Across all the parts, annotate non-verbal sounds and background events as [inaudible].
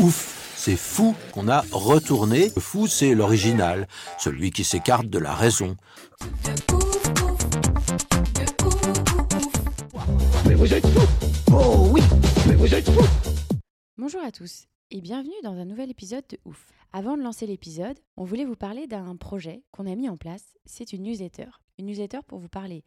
Ouf, c'est fou qu'on a retourné. Le fou, c'est l'original, celui qui s'écarte de la raison. Mais vous êtes fous Oh oui Mais vous êtes fous Bonjour à tous et bienvenue dans un nouvel épisode de Ouf. Avant de lancer l'épisode, on voulait vous parler d'un projet qu'on a mis en place. C'est une newsletter. Une newsletter pour vous parler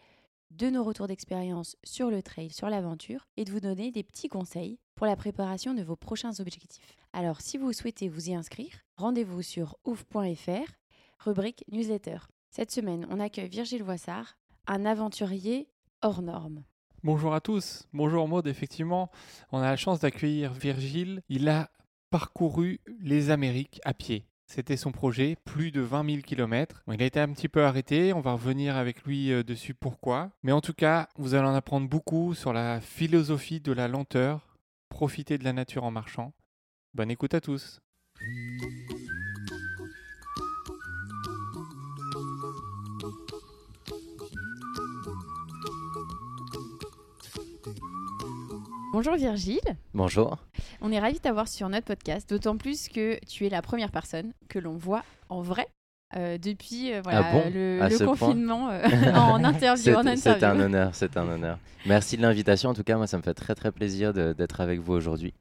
de nos retours d'expérience sur le trail, sur l'aventure et de vous donner des petits conseils pour la préparation de vos prochains objectifs. Alors, si vous souhaitez vous y inscrire, rendez-vous sur ouf.fr, rubrique newsletter. Cette semaine, on accueille Virgile Voissard, un aventurier hors norme. Bonjour à tous. Bonjour Maud, effectivement, on a la chance d'accueillir Virgile. Il a parcouru les Amériques à pied. C'était son projet, plus de 20 000 km. Il a été un petit peu arrêté, on va revenir avec lui euh, dessus pourquoi. Mais en tout cas, vous allez en apprendre beaucoup sur la philosophie de la lenteur, profiter de la nature en marchant. Bonne écoute à tous. Bonjour Virgile, Bonjour. on est ravis de t'avoir sur notre podcast, d'autant plus que tu es la première personne que l'on voit en vrai euh, depuis euh, voilà, Ah bon? le, confinement euh, [laughs] [laughs] en interview. en C'est c'est un honneur, c'est un honneur. Merci de l'invitation. En tout cas, moi, ça me fait très très plaisir d'être avec vous aujourd'hui.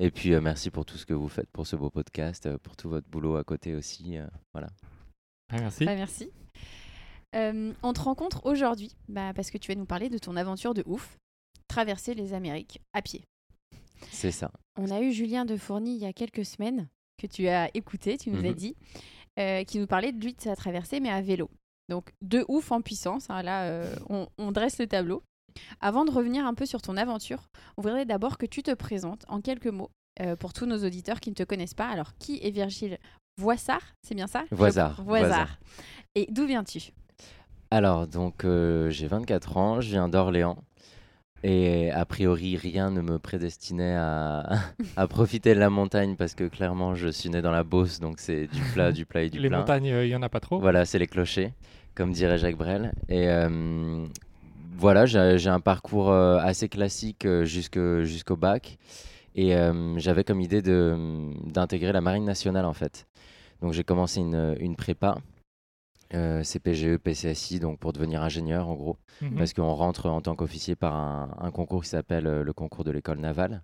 Et puis, euh, merci pour tout ce que vous faites pour ce beau podcast, euh, pour tout votre boulot à côté aussi. euh, voilà. merci. Bah, merci. Euh, on te rencontre aujourd'hui bah, parce que tu vas nous parler de ton aventure de ouf, traverser les Amériques à pied. C'est ça. On a eu Julien de Fourny il y a quelques semaines que tu as écouté, tu nous as Mhm. dit, euh, qui nous parlait de lui de sa traversée mais à vélo. Donc de ouf en puissance, hein, là euh, on, on dresse le tableau. Avant de revenir un peu sur ton aventure, on voudrait d'abord que tu te présentes en quelques mots euh, pour tous nos auditeurs qui ne te connaissent pas. Alors qui est Virgile Voissard C'est bien ça? Voisard. Voisard. Et d'où viens-tu? Alors, donc, j'ai 24 ans, je viens d'Orléans. Et a priori, rien ne me prédestinait à, [laughs] à profiter de la montagne parce que clairement, je suis né dans la Beauce, donc c'est du plat, du plat et du Les plein. montagnes, il n'y en a pas trop. Voilà, c'est les clochers, comme dirait Jacques Brel. Et euh, voilà, j'ai un parcours euh, assez classique euh, jusqu'au bac. Et euh, j'avais comme idée d'intégrer la Marine nationale, en fait. Donc j'ai commencé une, une prépa, euh, CPGE, PCSI, donc pour devenir ingénieur, en gros. Mhm. Parce qu'on rentre en tant qu'officier par un, un concours qui s'appelle euh, le concours de l'école navale.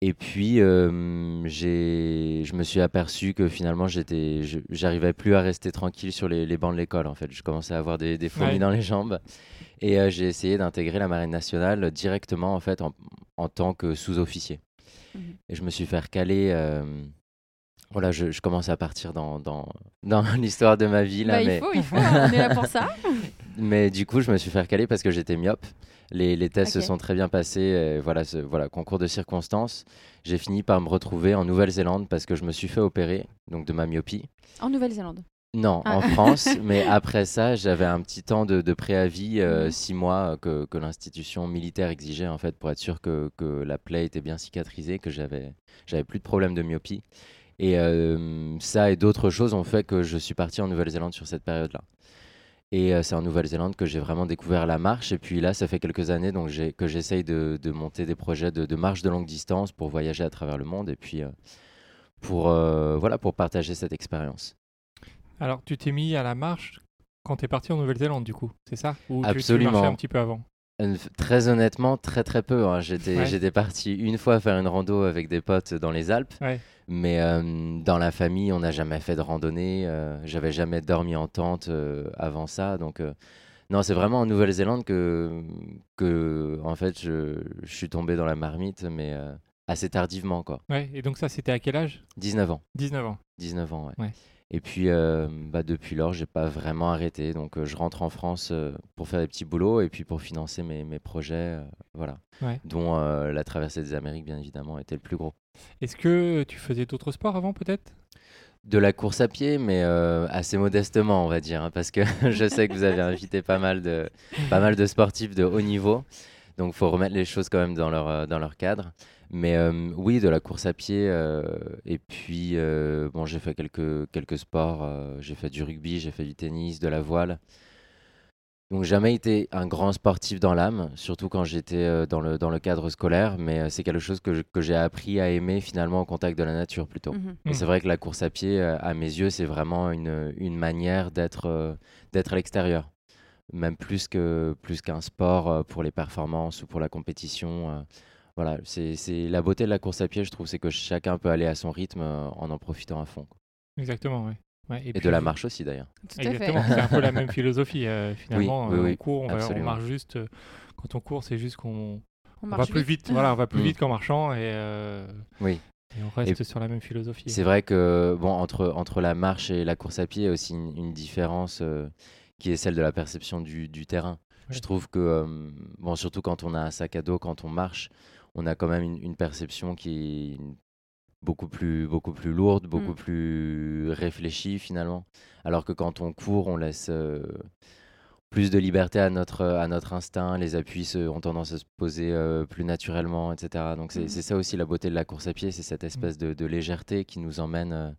Et puis, euh, j'ai- je me suis aperçu que finalement, j'arrivais plus à rester tranquille sur les, les bancs de l'école. En fait, je commençais à avoir des, des fourmis Ouais. dans les jambes. Et euh, j'ai essayé d'intégrer la marine nationale directement, en fait, en, en tant que sous-officier. Mhm. Et je me suis fait recaler. euh, voilà, je, je commence à partir dans, dans, dans [laughs] l'histoire de ma vie là, Bah, mais Il faut, il faut, hein, on est là pour ça. [laughs] mais du coup, je me suis fait recaler parce que j'étais myope. Les, les tests se sont très bien passés. voilà, ce, voilà, concours de circonstances. J'ai fini par me retrouver en Nouvelle-Zélande parce que je me suis fait opérer donc de ma myopie. En Nouvelle-Zélande. Non, Ah. en France, mais après ça, j'avais un petit temps de, de préavis, euh, Mhm. six mois, que, que l'institution militaire exigeait en fait pour être sûr que, que la plaie était bien cicatrisée, que j'avais, j'avais plus de problème de myopie. Et euh, ça et d'autres choses ont fait que je suis parti en Nouvelle-Zélande sur cette période-là. Et euh, c'est en Nouvelle-Zélande que j'ai vraiment découvert la marche. Et puis là, ça fait quelques années donc que j'essaye de, de monter des projets de, de marche de longue distance pour voyager à travers le monde et puis euh, pour, voilà, pour partager cette expérience. Alors, tu t'es mis à la marche quand tu es parti en Nouvelle-Zélande, du coup, c'est ça? Ou tu- tu, Absolument. marchais un petit peu avant? Très honnêtement, très très peu. hein. J'étais Ouais. parti une fois faire une rando avec des potes dans les Alpes, Ouais. Mais euh, dans la famille, on n'a jamais fait de randonnée. euh, J'avais jamais dormi en tente euh, avant ça, donc non, c'est vraiment en Nouvelle-Zélande que que en fait je, je suis tombé dans la marmite, mais assez tardivement quoi. Ouais, et donc ça, c'était à quel âge? 19 ans. 19 ans. 19 ans, ouais. Ouais. Et puis, bah, depuis lors, j'ai pas vraiment arrêté. Donc, je rentre en France pour faire des petits boulots et puis pour financer mes, mes projets, voilà. Ouais. Dont la traversée des Amériques, bien évidemment, était le plus gros. Est-ce que tu faisais d'autres sports avant peut-être? De la course à pied, mais euh, assez modestement, on va dire, hein, parce que [laughs] je sais que vous avez invité pas mal de, pas mal de sportifs de haut niveau. Donc, il faut remettre les choses quand même dans leur, euh, dans leur cadre. Mais euh, oui, de la course à pied. et puis, bon, j'ai fait quelques, quelques sports. j'ai fait du rugby, j'ai fait du tennis, de la voile. Donc, jamais été un grand sportif dans l'âme, surtout quand j'étais euh, dans, le, dans le cadre scolaire. Mais euh, c'est quelque chose que, j'ai appris à aimer finalement au contact de la nature plutôt. Mhm. Et c'est vrai que la course à pied, euh, à mes yeux, c'est vraiment une, une manière d'être d'être à l'extérieur. Même plus que plus qu'un sport pour les performances ou pour la compétition. voilà, c'est c'est la beauté de la course à pied, je trouve, c'est que chacun peut aller à son rythme en en profitant à fond. Exactement, ouais. Ouais, Et, puis- de la marche aussi d'ailleurs. Exactement, c'est un peu la même philosophie euh, finalement. oui, euh, oui, on court, on, va- on absolument. marche juste. euh, quand on court, c'est juste qu'on On on marche va plus vite. vite. Voilà, on va plus Mm. vite qu'en marchant et, euh, Oui. et on reste sur la même philosophie. C'est vrai que bon, entre, entre la marche et la course à pied, il y a aussi une, une différence euh, qui est celle de la perception du, du terrain. Ouais. Je trouve que, euh, bon, surtout quand on a un sac à dos, quand on marche, on a quand même une, une perception qui est beaucoup plus, beaucoup plus lourde, beaucoup Mm. plus réfléchie finalement. Alors que quand on court, on laisse euh, plus de liberté à notre, à notre instinct, les appuis se- ont tendance à se poser euh, plus naturellement, etc. Donc c'est Mhm. c'est ça aussi la beauté de la course à pied, c'est cette espèce de, de légèreté qui nous emmène euh,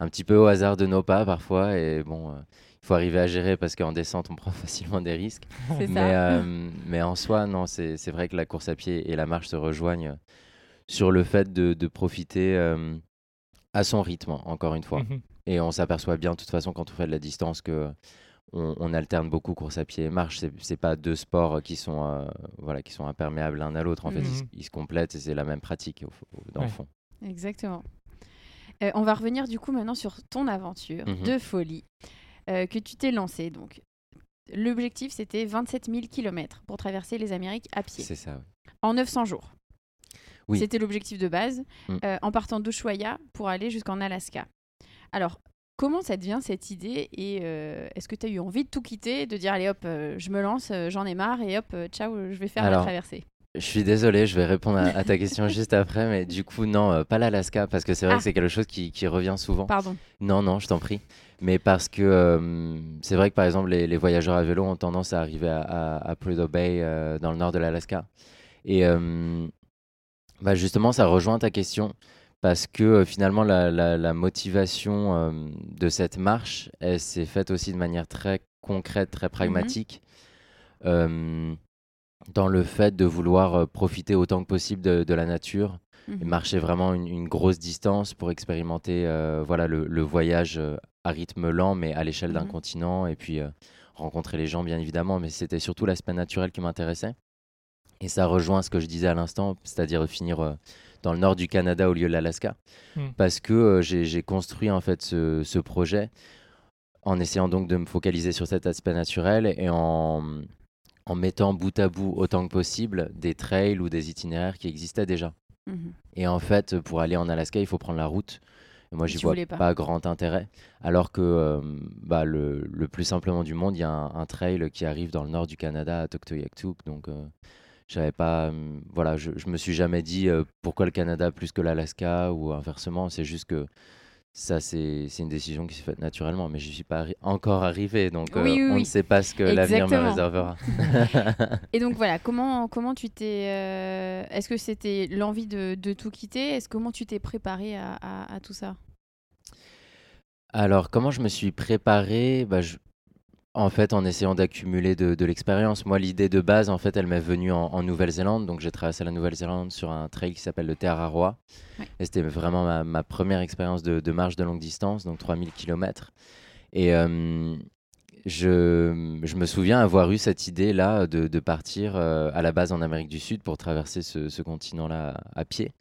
un petit peu au hasard de nos pas parfois. Et bon, il faut arriver à gérer parce qu'en descente, on [laughs] prend facilement des risques. Mais, mais en soi, non, c'est c'est vrai que la course à pied et la marche se rejoignent sur le fait de, de profiter euh, à son rythme, encore une fois. Mhm. Et on s'aperçoit bien, de toute façon, quand on fait de la distance, que on, on alterne beaucoup course à pied et marche. C'est c'est pas deux sports qui sont, euh, voilà, qui sont imperméables l'un à l'autre. En fait, ils, se- Mhm. ils se complètent et c'est la même pratique, au- au- dans le fond. Exactement. Euh, on va revenir du coup maintenant sur ton aventure Mhm. de folie euh, que tu t'es lancée. Donc, l'objectif c'était 27 000 km pour traverser les Amériques à pied C'est ça, oui. en 900 jours. Oui. C'était l'objectif de base Mm. euh, en partant d'Ushuaia pour aller jusqu'en Alaska. Alors, comment ça devient cette idée et euh, est-ce que tu as eu envie de tout quitter, de dire allez hop, euh, je me lance, j'en ai marre et hop, ciao, je vais faire la traversée Je suis désolé, je vais répondre à, à ta question [laughs] juste après, mais du coup, non, euh, pas l'Alaska, parce que c'est vrai Ah. que c'est quelque chose qui, qui revient souvent. Pardon. Non, non, je t'en prie. Mais parce que euh, c'est vrai que par exemple, les, les voyageurs à vélo ont tendance à arriver à, à, à Prudhoe Bay euh, dans le nord de l'Alaska. Et bah, justement, ça rejoint ta question. Parce que euh, finalement, la, la- la motivation euh, de cette marche, elle s'est faite aussi de manière très concrète, très pragmatique. Euh, dans le fait de vouloir profiter autant que possible de, de la nature et Mhm. marcher vraiment une, une grosse distance pour expérimenter voilà, le, le voyage à rythme lent, mais à l'échelle d'un Mhm. continent, et puis rencontrer les gens, bien évidemment, mais c'était surtout l'aspect naturel qui m'intéressait. Et ça rejoint ce que je disais à l'instant, c'est-à-dire finir euh, dans le nord du Canada au lieu de l'Alaska, Mm. parce que euh, j'ai construit en fait ce, ce projet en essayant donc de me focaliser sur cet aspect naturel et en, en mettant bout à bout autant que possible des trails ou des itinéraires qui existaient déjà. Mhm. Et en fait, pour aller en Alaska, il faut prendre la route. Et moi, j'y vois pas. pas. grand intérêt. Alors que euh, bah, le, le plus simplement du monde, il y a un, un trail qui arrive dans le nord du Canada, à Tuktoyaktuk. Donc, euh, j'avais pas. hum, voilà, je, je me suis jamais dit euh, pourquoi le Canada plus que l'Alaska ou inversement. C'est juste que ça, c'est une décision qui s'est faite naturellement. Mais je suis pas arri- encore arrivé. Donc, euh, Oui, on oui. ne sait pas ce que l'avenir me réservera. [laughs] Et donc voilà, [laughs] comment, comment tu t'es. euh, Est-ce que c'était l'envie de, de tout quitter? Est-ce comment tu t'es préparé à, à- à tout ça? Alors, comment je me suis préparé? Bah, je- En fait, en essayant d'accumuler de, de l'expérience. Moi, l'idée de base, en fait, elle m'est venue en, en Nouvelle-Zélande. Donc, j'ai traversé la Nouvelle-Zélande sur un trail qui s'appelle le Te Araroa. Ouais. Et c'était vraiment ma, ma première expérience de, de marche de longue distance, donc 3000 km. Et euh, je, je me souviens avoir eu cette idée-là de, de partir euh, à la base en Amérique du Sud pour traverser ce, ce continent-là à pied.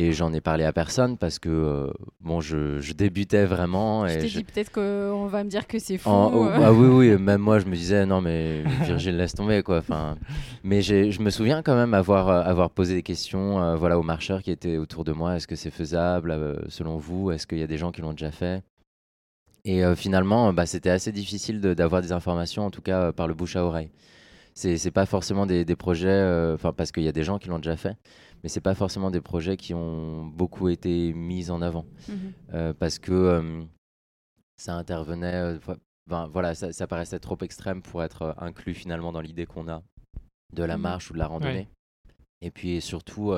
Et j'en ai parlé à personne parce que euh, bon, je, je débutais vraiment. Je Et t'ai je- dit peut-être qu'on va me dire que c'est fou. en- oh, euh. ah oui, oui, même moi je me disais non mais [laughs] Virgile laisse tomber quoi. Enfin, mais je me souviens quand même avoir, euh, avoir posé des questions euh, voilà, aux marcheurs qui étaient autour de moi. Est-ce que c'est faisable euh, selon vous? Est-ce qu'il y a des gens qui l'ont déjà fait? Et euh, finalement, bah, c'était assez difficile de- d'avoir des informations, en tout cas euh, par le bouche à oreille. C'est pas forcément des, des projets, euh, enfin parce qu'il y a des gens qui l'ont déjà fait, mais c'est pas forcément des projets qui ont beaucoup été mis en avant. Mhm. Euh, parce que euh, ça intervenait, euh, vo- ben, voilà, ça, ça paraissait trop extrême pour être inclus finalement dans l'idée qu'on a de la Mhm. marche ou de la randonnée. Et puis surtout,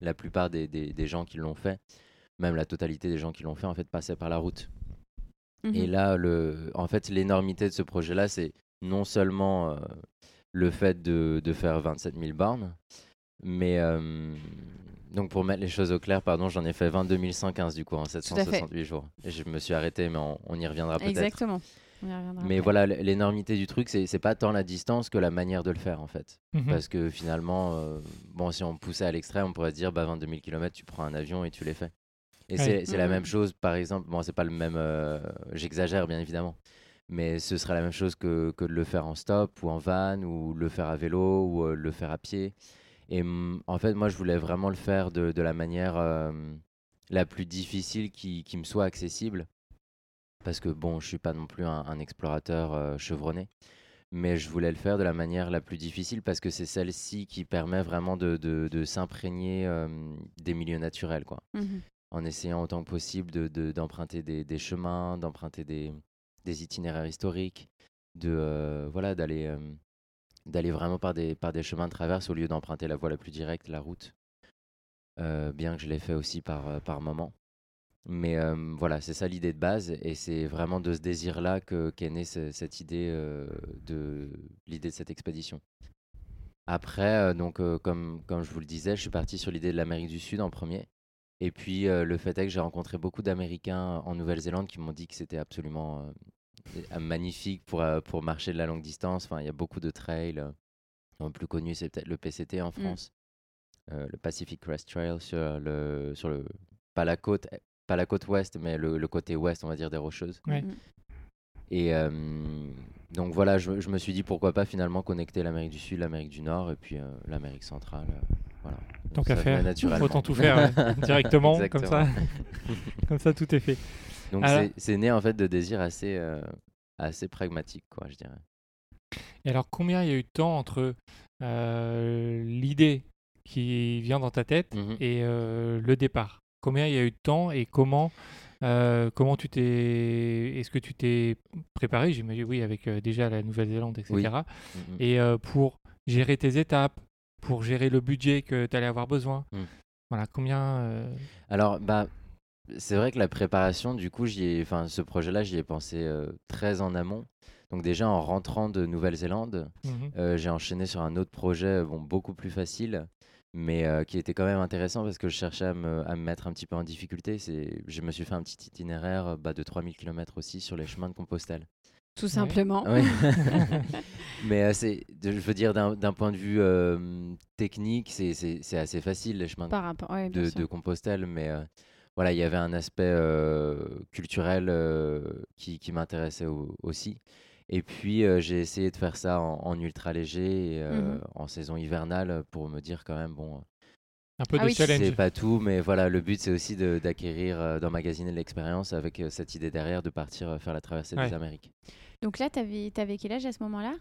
la plupart des, des- des gens qui l'ont fait, même la totalité des gens qui l'ont fait, en fait, passaient par la route. Et Mhm. là, le, en fait, l'énormité de ce projet-là, c'est non seulement euh, le fait de, de faire 27 000 bornes, mais euh, donc pour mettre les choses au clair, pardon, j'en ai fait 22 115 du coup en à fait. 768 jours. Et je me suis arrêté, mais on, on y reviendra peut-être. Exactement. On y reviendra Mais après. voilà, l'énormité du truc, c'est c'est pas tant la distance que la manière de le faire en fait. Mhm. Parce que finalement, euh, bon, si on poussait à l'extrême, on pourrait se dire, bah 22 000 km, tu prends un avion et tu les fais. Et Ouais. c'est c'est la Mhm. même chose, par exemple, bon, c'est pas le même, euh, j'exagère bien évidemment, mais ce serait la même chose que, que de le faire en stop ou en van ou le faire à vélo ou euh, le faire à pied. Et en fait, moi, je voulais vraiment le faire de, de la manière euh, la plus difficile qui, qui me soit accessible. Parce que bon, je suis pas non plus un, un explorateur euh, chevronné mais je voulais le faire de la manière la plus difficile parce que c'est celle-ci qui permet vraiment de, de- de s'imprégner euh, des milieux naturels, quoi. Mhm. En essayant autant que possible de- de- d'emprunter des, des chemins, d'emprunter des, des itinéraires historiques, de voilà d'aller d'aller vraiment par des, par des chemins de traverse au lieu d'emprunter la voie la plus directe, la route. Euh, bien que je l'ai fait aussi par, euh, par moment. Mais euh, voilà, c'est ça l'idée de base, et c'est vraiment de ce désir-là que- qu'est née ce- cette idée de l'idée de cette expédition. Après, donc comme, comme je vous le disais, je suis parti sur l'idée de l'Amérique du Sud en premier. Et puis le fait est que j'ai rencontré beaucoup d'Américains en Nouvelle-Zélande qui m'ont dit que c'était absolument magnifique pour, euh, pour marcher de la longue distance. Enfin, il y a beaucoup de trails. euh, Le plus connu, c'est peut-être le PCT en France, euh, le Pacific Crest Trail sur le, sur le pas la côte, pas la côte ouest, mais le, le côté ouest, on va dire, des Rocheuses. Ouais. Mhm. Et euh, donc voilà, je, je me suis dit pourquoi pas finalement connecter l'Amérique du Sud, l'Amérique du Nord et puis euh, l'Amérique centrale. euh, voilà. Tant qu'à faire, naturellement. autant tout faire ouais, directement, comme [laughs] ça. [laughs] comme ça, tout est fait. Donc Alors- c'est- né en fait de désirs assez, euh, assez pragmatiques, quoi, je dirais. Et alors, combien il y a eu de temps entre euh, l'idée qui vient dans ta tête Mhm. et euh, le départ? Combien il y a eu de temps et comment, euh, comment tu t'es. Est-ce que tu t'es préparé? J'imagine, oui, avec euh, déjà la Nouvelle-Zélande, etc. Oui. Et euh, pour gérer tes étapes, pour gérer le budget que tu allais avoir besoin. Mm. Voilà, combien. Alors, bah, c'est vrai que la préparation, du coup, j'y ai, enfin, ce projet-là, j'y ai pensé euh, très en amont. Donc déjà, en rentrant de Nouvelle-Zélande, mhm. euh, j'ai enchaîné sur un autre projet, bon, beaucoup plus facile, mais euh, qui était quand même intéressant parce que je cherchais à me, à me mettre un petit peu en difficulté. C'est, je me suis fait un petit itinéraire bah, de 3000 km aussi sur les chemins de Compostelle. Tout simplement. Oui. [laughs] [laughs] Mais euh, c'est, je veux dire, d'un d'un point de vue euh, technique, c'est- c'est c'est assez facile, les chemins de, Par rapport. Ouais, bien de, Compostelle. Mais euh, voilà, il y avait un aspect euh, culturel euh, qui, qui m'intéressait au- aussi. Et puis, euh, j'ai essayé de faire ça en, en ultra léger, et, euh, Mhm. en saison hivernale, pour me dire quand même, bon, Un peu Ah de oui. challenge. c'est pas tout, mais voilà, le but, c'est aussi de- d'acquérir, euh, d'emmagasiner de l'expérience avec euh, cette idée derrière de partir euh, faire la traversée Ouais. des Amériques. Donc là, t'avais avais quel âge à ce moment-là?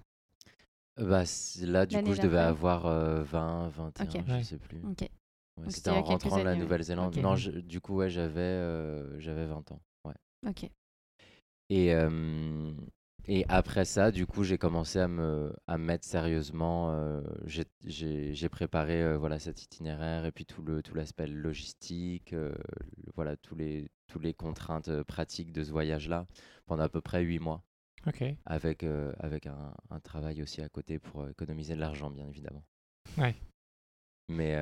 Euh, Bah, c- là, du L'année coup, je devais d'après? avoir euh, 20, 21, Ok. je Ouais. sais plus. Ok. Ouais, C'était en rentrant de la. Nouvelle-Zélande. Non, je- du coup, ouais, j'avais euh, j'avais 20 ans. Ouais. Ok. Et, et après ça, du coup, j'ai commencé à me, à me mettre sérieusement. euh, j'ai- préparé euh, voilà, cet itinéraire et puis tout le tout l'aspect logistique, euh, le- voilà, tous les, toutes les contraintes euh, pratiques de ce voyage-là pendant à peu près 8 mois, Ok. avec, avec un, un travail aussi à côté pour économiser de l'argent, bien évidemment. Ouais. Mais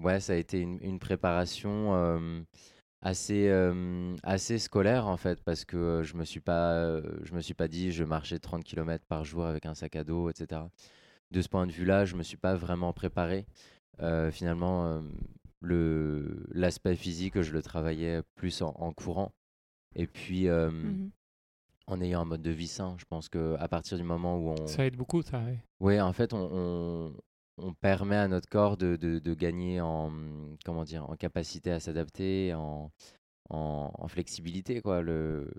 ouais, ça a été une, une préparation assez, euh, assez scolaire en fait, parce que euh, je me suis pas, euh, je me suis pas dit je marchais 30 km par jour avec un sac à dos, etc. De ce point de vue-là, je me suis pas vraiment préparé. Finalement, le l'aspect physique, je le travaillais plus en, en courant. Et puis, Mhm. en ayant un mode de vie sain, je pense que à partir du moment où on, Ça aide beaucoup, ça. ouais. oui, en fait, on, on, on permet à notre corps de, de, de gagner en, comment dire, en capacité à s'adapter, en, en, en flexibilité. Quoi. Le...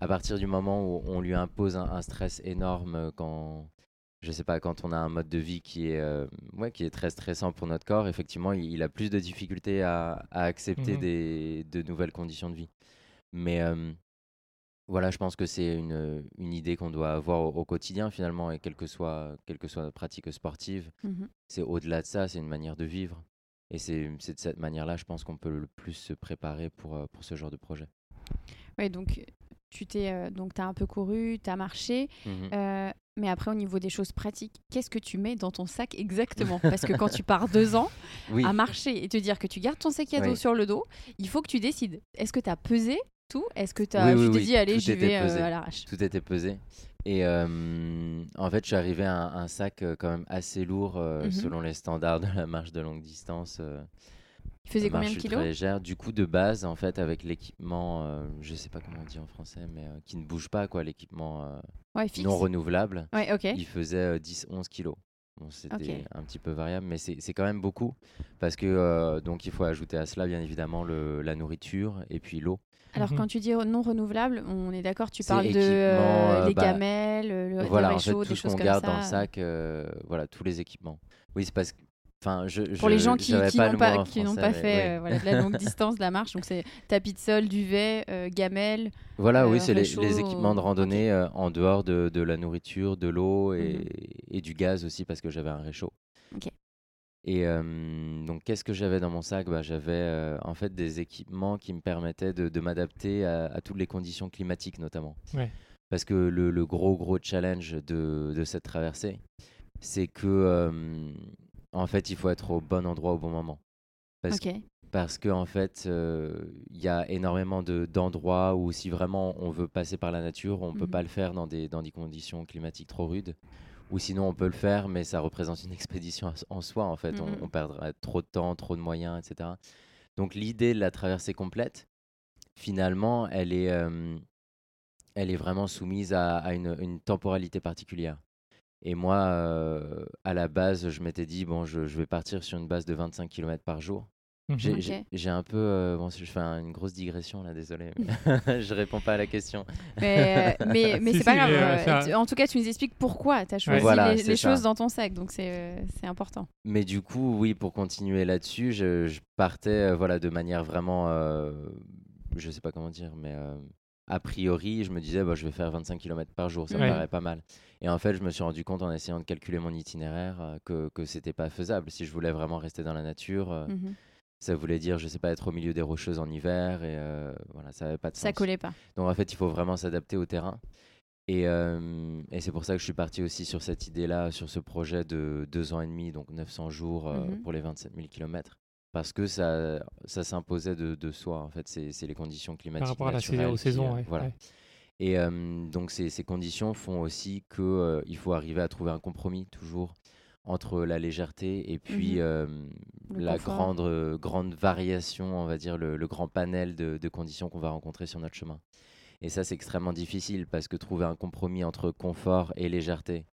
à partir du moment où on lui impose un, un stress énorme quand, je sais pas, quand on a un mode de vie qui est, euh, ouais, qui est très stressant pour notre corps, effectivement, il, il a plus de difficultés à, à accepter Mhm. des, de nouvelles conditions de vie. Mais euh, voilà, je pense que c'est une, une idée qu'on doit avoir au, au quotidien finalement, et quelle que soit, quelle que soit notre pratique sportive, Mhm. c'est au-delà de ça, c'est une manière de vivre. Et c'est de cette manière-là, je pense qu'on peut le plus se préparer pour, euh, pour ce genre de projet. Ouais, donc tu t'es euh, donc t'as un peu couru, t'as marché, Mhm. euh, mais après au niveau des choses pratiques, qu'est-ce que tu mets dans ton sac exactement? [laughs] Parce que quand tu pars deux ans Oui, à marcher et te dire que tu gardes ton sac à dos Oui. sur le dos, il faut que tu décides. Est-ce que tu as pesé tout Est-ce que Oui, tu t'es oui, dit allez j'y vais euh, à l'arrache? Tout était pesé. Et euh, en fait, je suis arrivé à un, un sac euh, quand même assez lourd euh, Mhm. selon les standards de la marche de longue distance. Il faisait combien de kilos? légère. Du coup, de base, en fait, avec l'équipement, je sais pas comment on dit en français, mais qui ne bouge pas, quoi, l'équipement Ouais, non renouvelable, Ouais, il faisait 10-11 kilos. Bon, c'était un petit peu variable, mais c'est c'est quand même beaucoup parce que euh, donc il faut ajouter à cela bien évidemment le, la nourriture et puis l'eau. Alors Mhm. quand tu dis non renouvelable, on est d'accord, tu parles de euh, euh, les bah, gamelles, le, voilà, en fait, tout des ce choses qu'on comme garde ça. dans le sac, euh, voilà, tous les équipements. Oui, c'est parce que, enfin, je, Pour les gens qui, n'ont pas, qui français, fait euh, voilà, de la longue [laughs] distance de la marche, donc c'est tapis de sol, duvet, gamelle. Voilà, oui, c'est les, équipements de randonnée en dehors de, de la nourriture, de l'eau et, Mhm. et du gaz aussi parce que j'avais un réchaud. Et euh, donc, qu'est-ce que j'avais dans mon sac? Bah, J'avais euh, en fait des équipements qui me permettaient de, de m'adapter à, à toutes les conditions climatiques notamment. Ouais. Parce que le, le gros, gros challenge de, de cette traversée, c'est que euh, en fait, il faut être au bon endroit au bon moment. Parce Ok. parce que en fait, euh, il y a énormément de- d'endroits où si vraiment on veut passer par la nature, on peut Mhm. pas le faire dans des, dans des conditions climatiques trop rudes. Ou sinon, on peut le faire, mais ça représente une expédition en- soi. En fait, Mhm. on, on perdra trop de temps, trop de moyens, etc. Donc l'idée de la traversée complète, finalement, elle est, euh, elle est vraiment soumise à, à une, une temporalité particulière. Et moi, euh, à la base, je m'étais dit, bon, je, je vais partir sur une base de 25 km par jour. Mhm. J'ai un peu. euh, bon, je fais un- une grosse digression là, désolé. [laughs] [laughs] je réponds pas à la question. Mais, euh, mais, [laughs] mais Si, c'est pas grave. euh, euh, tu- En tout cas, tu nous expliques pourquoi tu as choisi Voilà, les, choses dans ton sac, donc c'est euh, c'est important. Mais du coup, oui, pour continuer là-dessus, je, je partais euh, voilà, de manière vraiment. euh, je sais pas comment dire, mais. euh, a priori, je me disais, bah, je vais faire 25 km par jour, ça Ouais. me paraît pas mal. Et en fait, je me suis rendu compte en essayant de calculer mon itinéraire euh, que, que c'était pas faisable. Si je voulais vraiment rester dans la nature, euh, Mhm. Ça voulait dire, je sais pas, être au milieu des rocheuses en hiver, et euh, voilà, ça avait pas de Ça sens. collait pas. Donc en fait, il faut vraiment s'adapter au terrain. Et, euh, et c'est pour ça que je suis parti aussi sur cette idée-là, sur ce projet de deux ans et demi, donc 900 jours euh, Mhm. pour les 27 000 km. Parce que ça, ça s'imposait de, de soi, en fait. C'est les conditions climatiques. Par rapport à la saison, aux saisons. ouais, voilà. ouais. Et donc ces, ces conditions font aussi qu'il faut arriver à trouver un compromis toujours entre la légèreté et puis Mhm. euh, la confort. grande, euh, grande variation, on va dire, le, le grand panel de, de conditions qu'on va rencontrer sur notre chemin. Et ça, c'est extrêmement difficile parce que trouver un compromis entre confort et légèreté,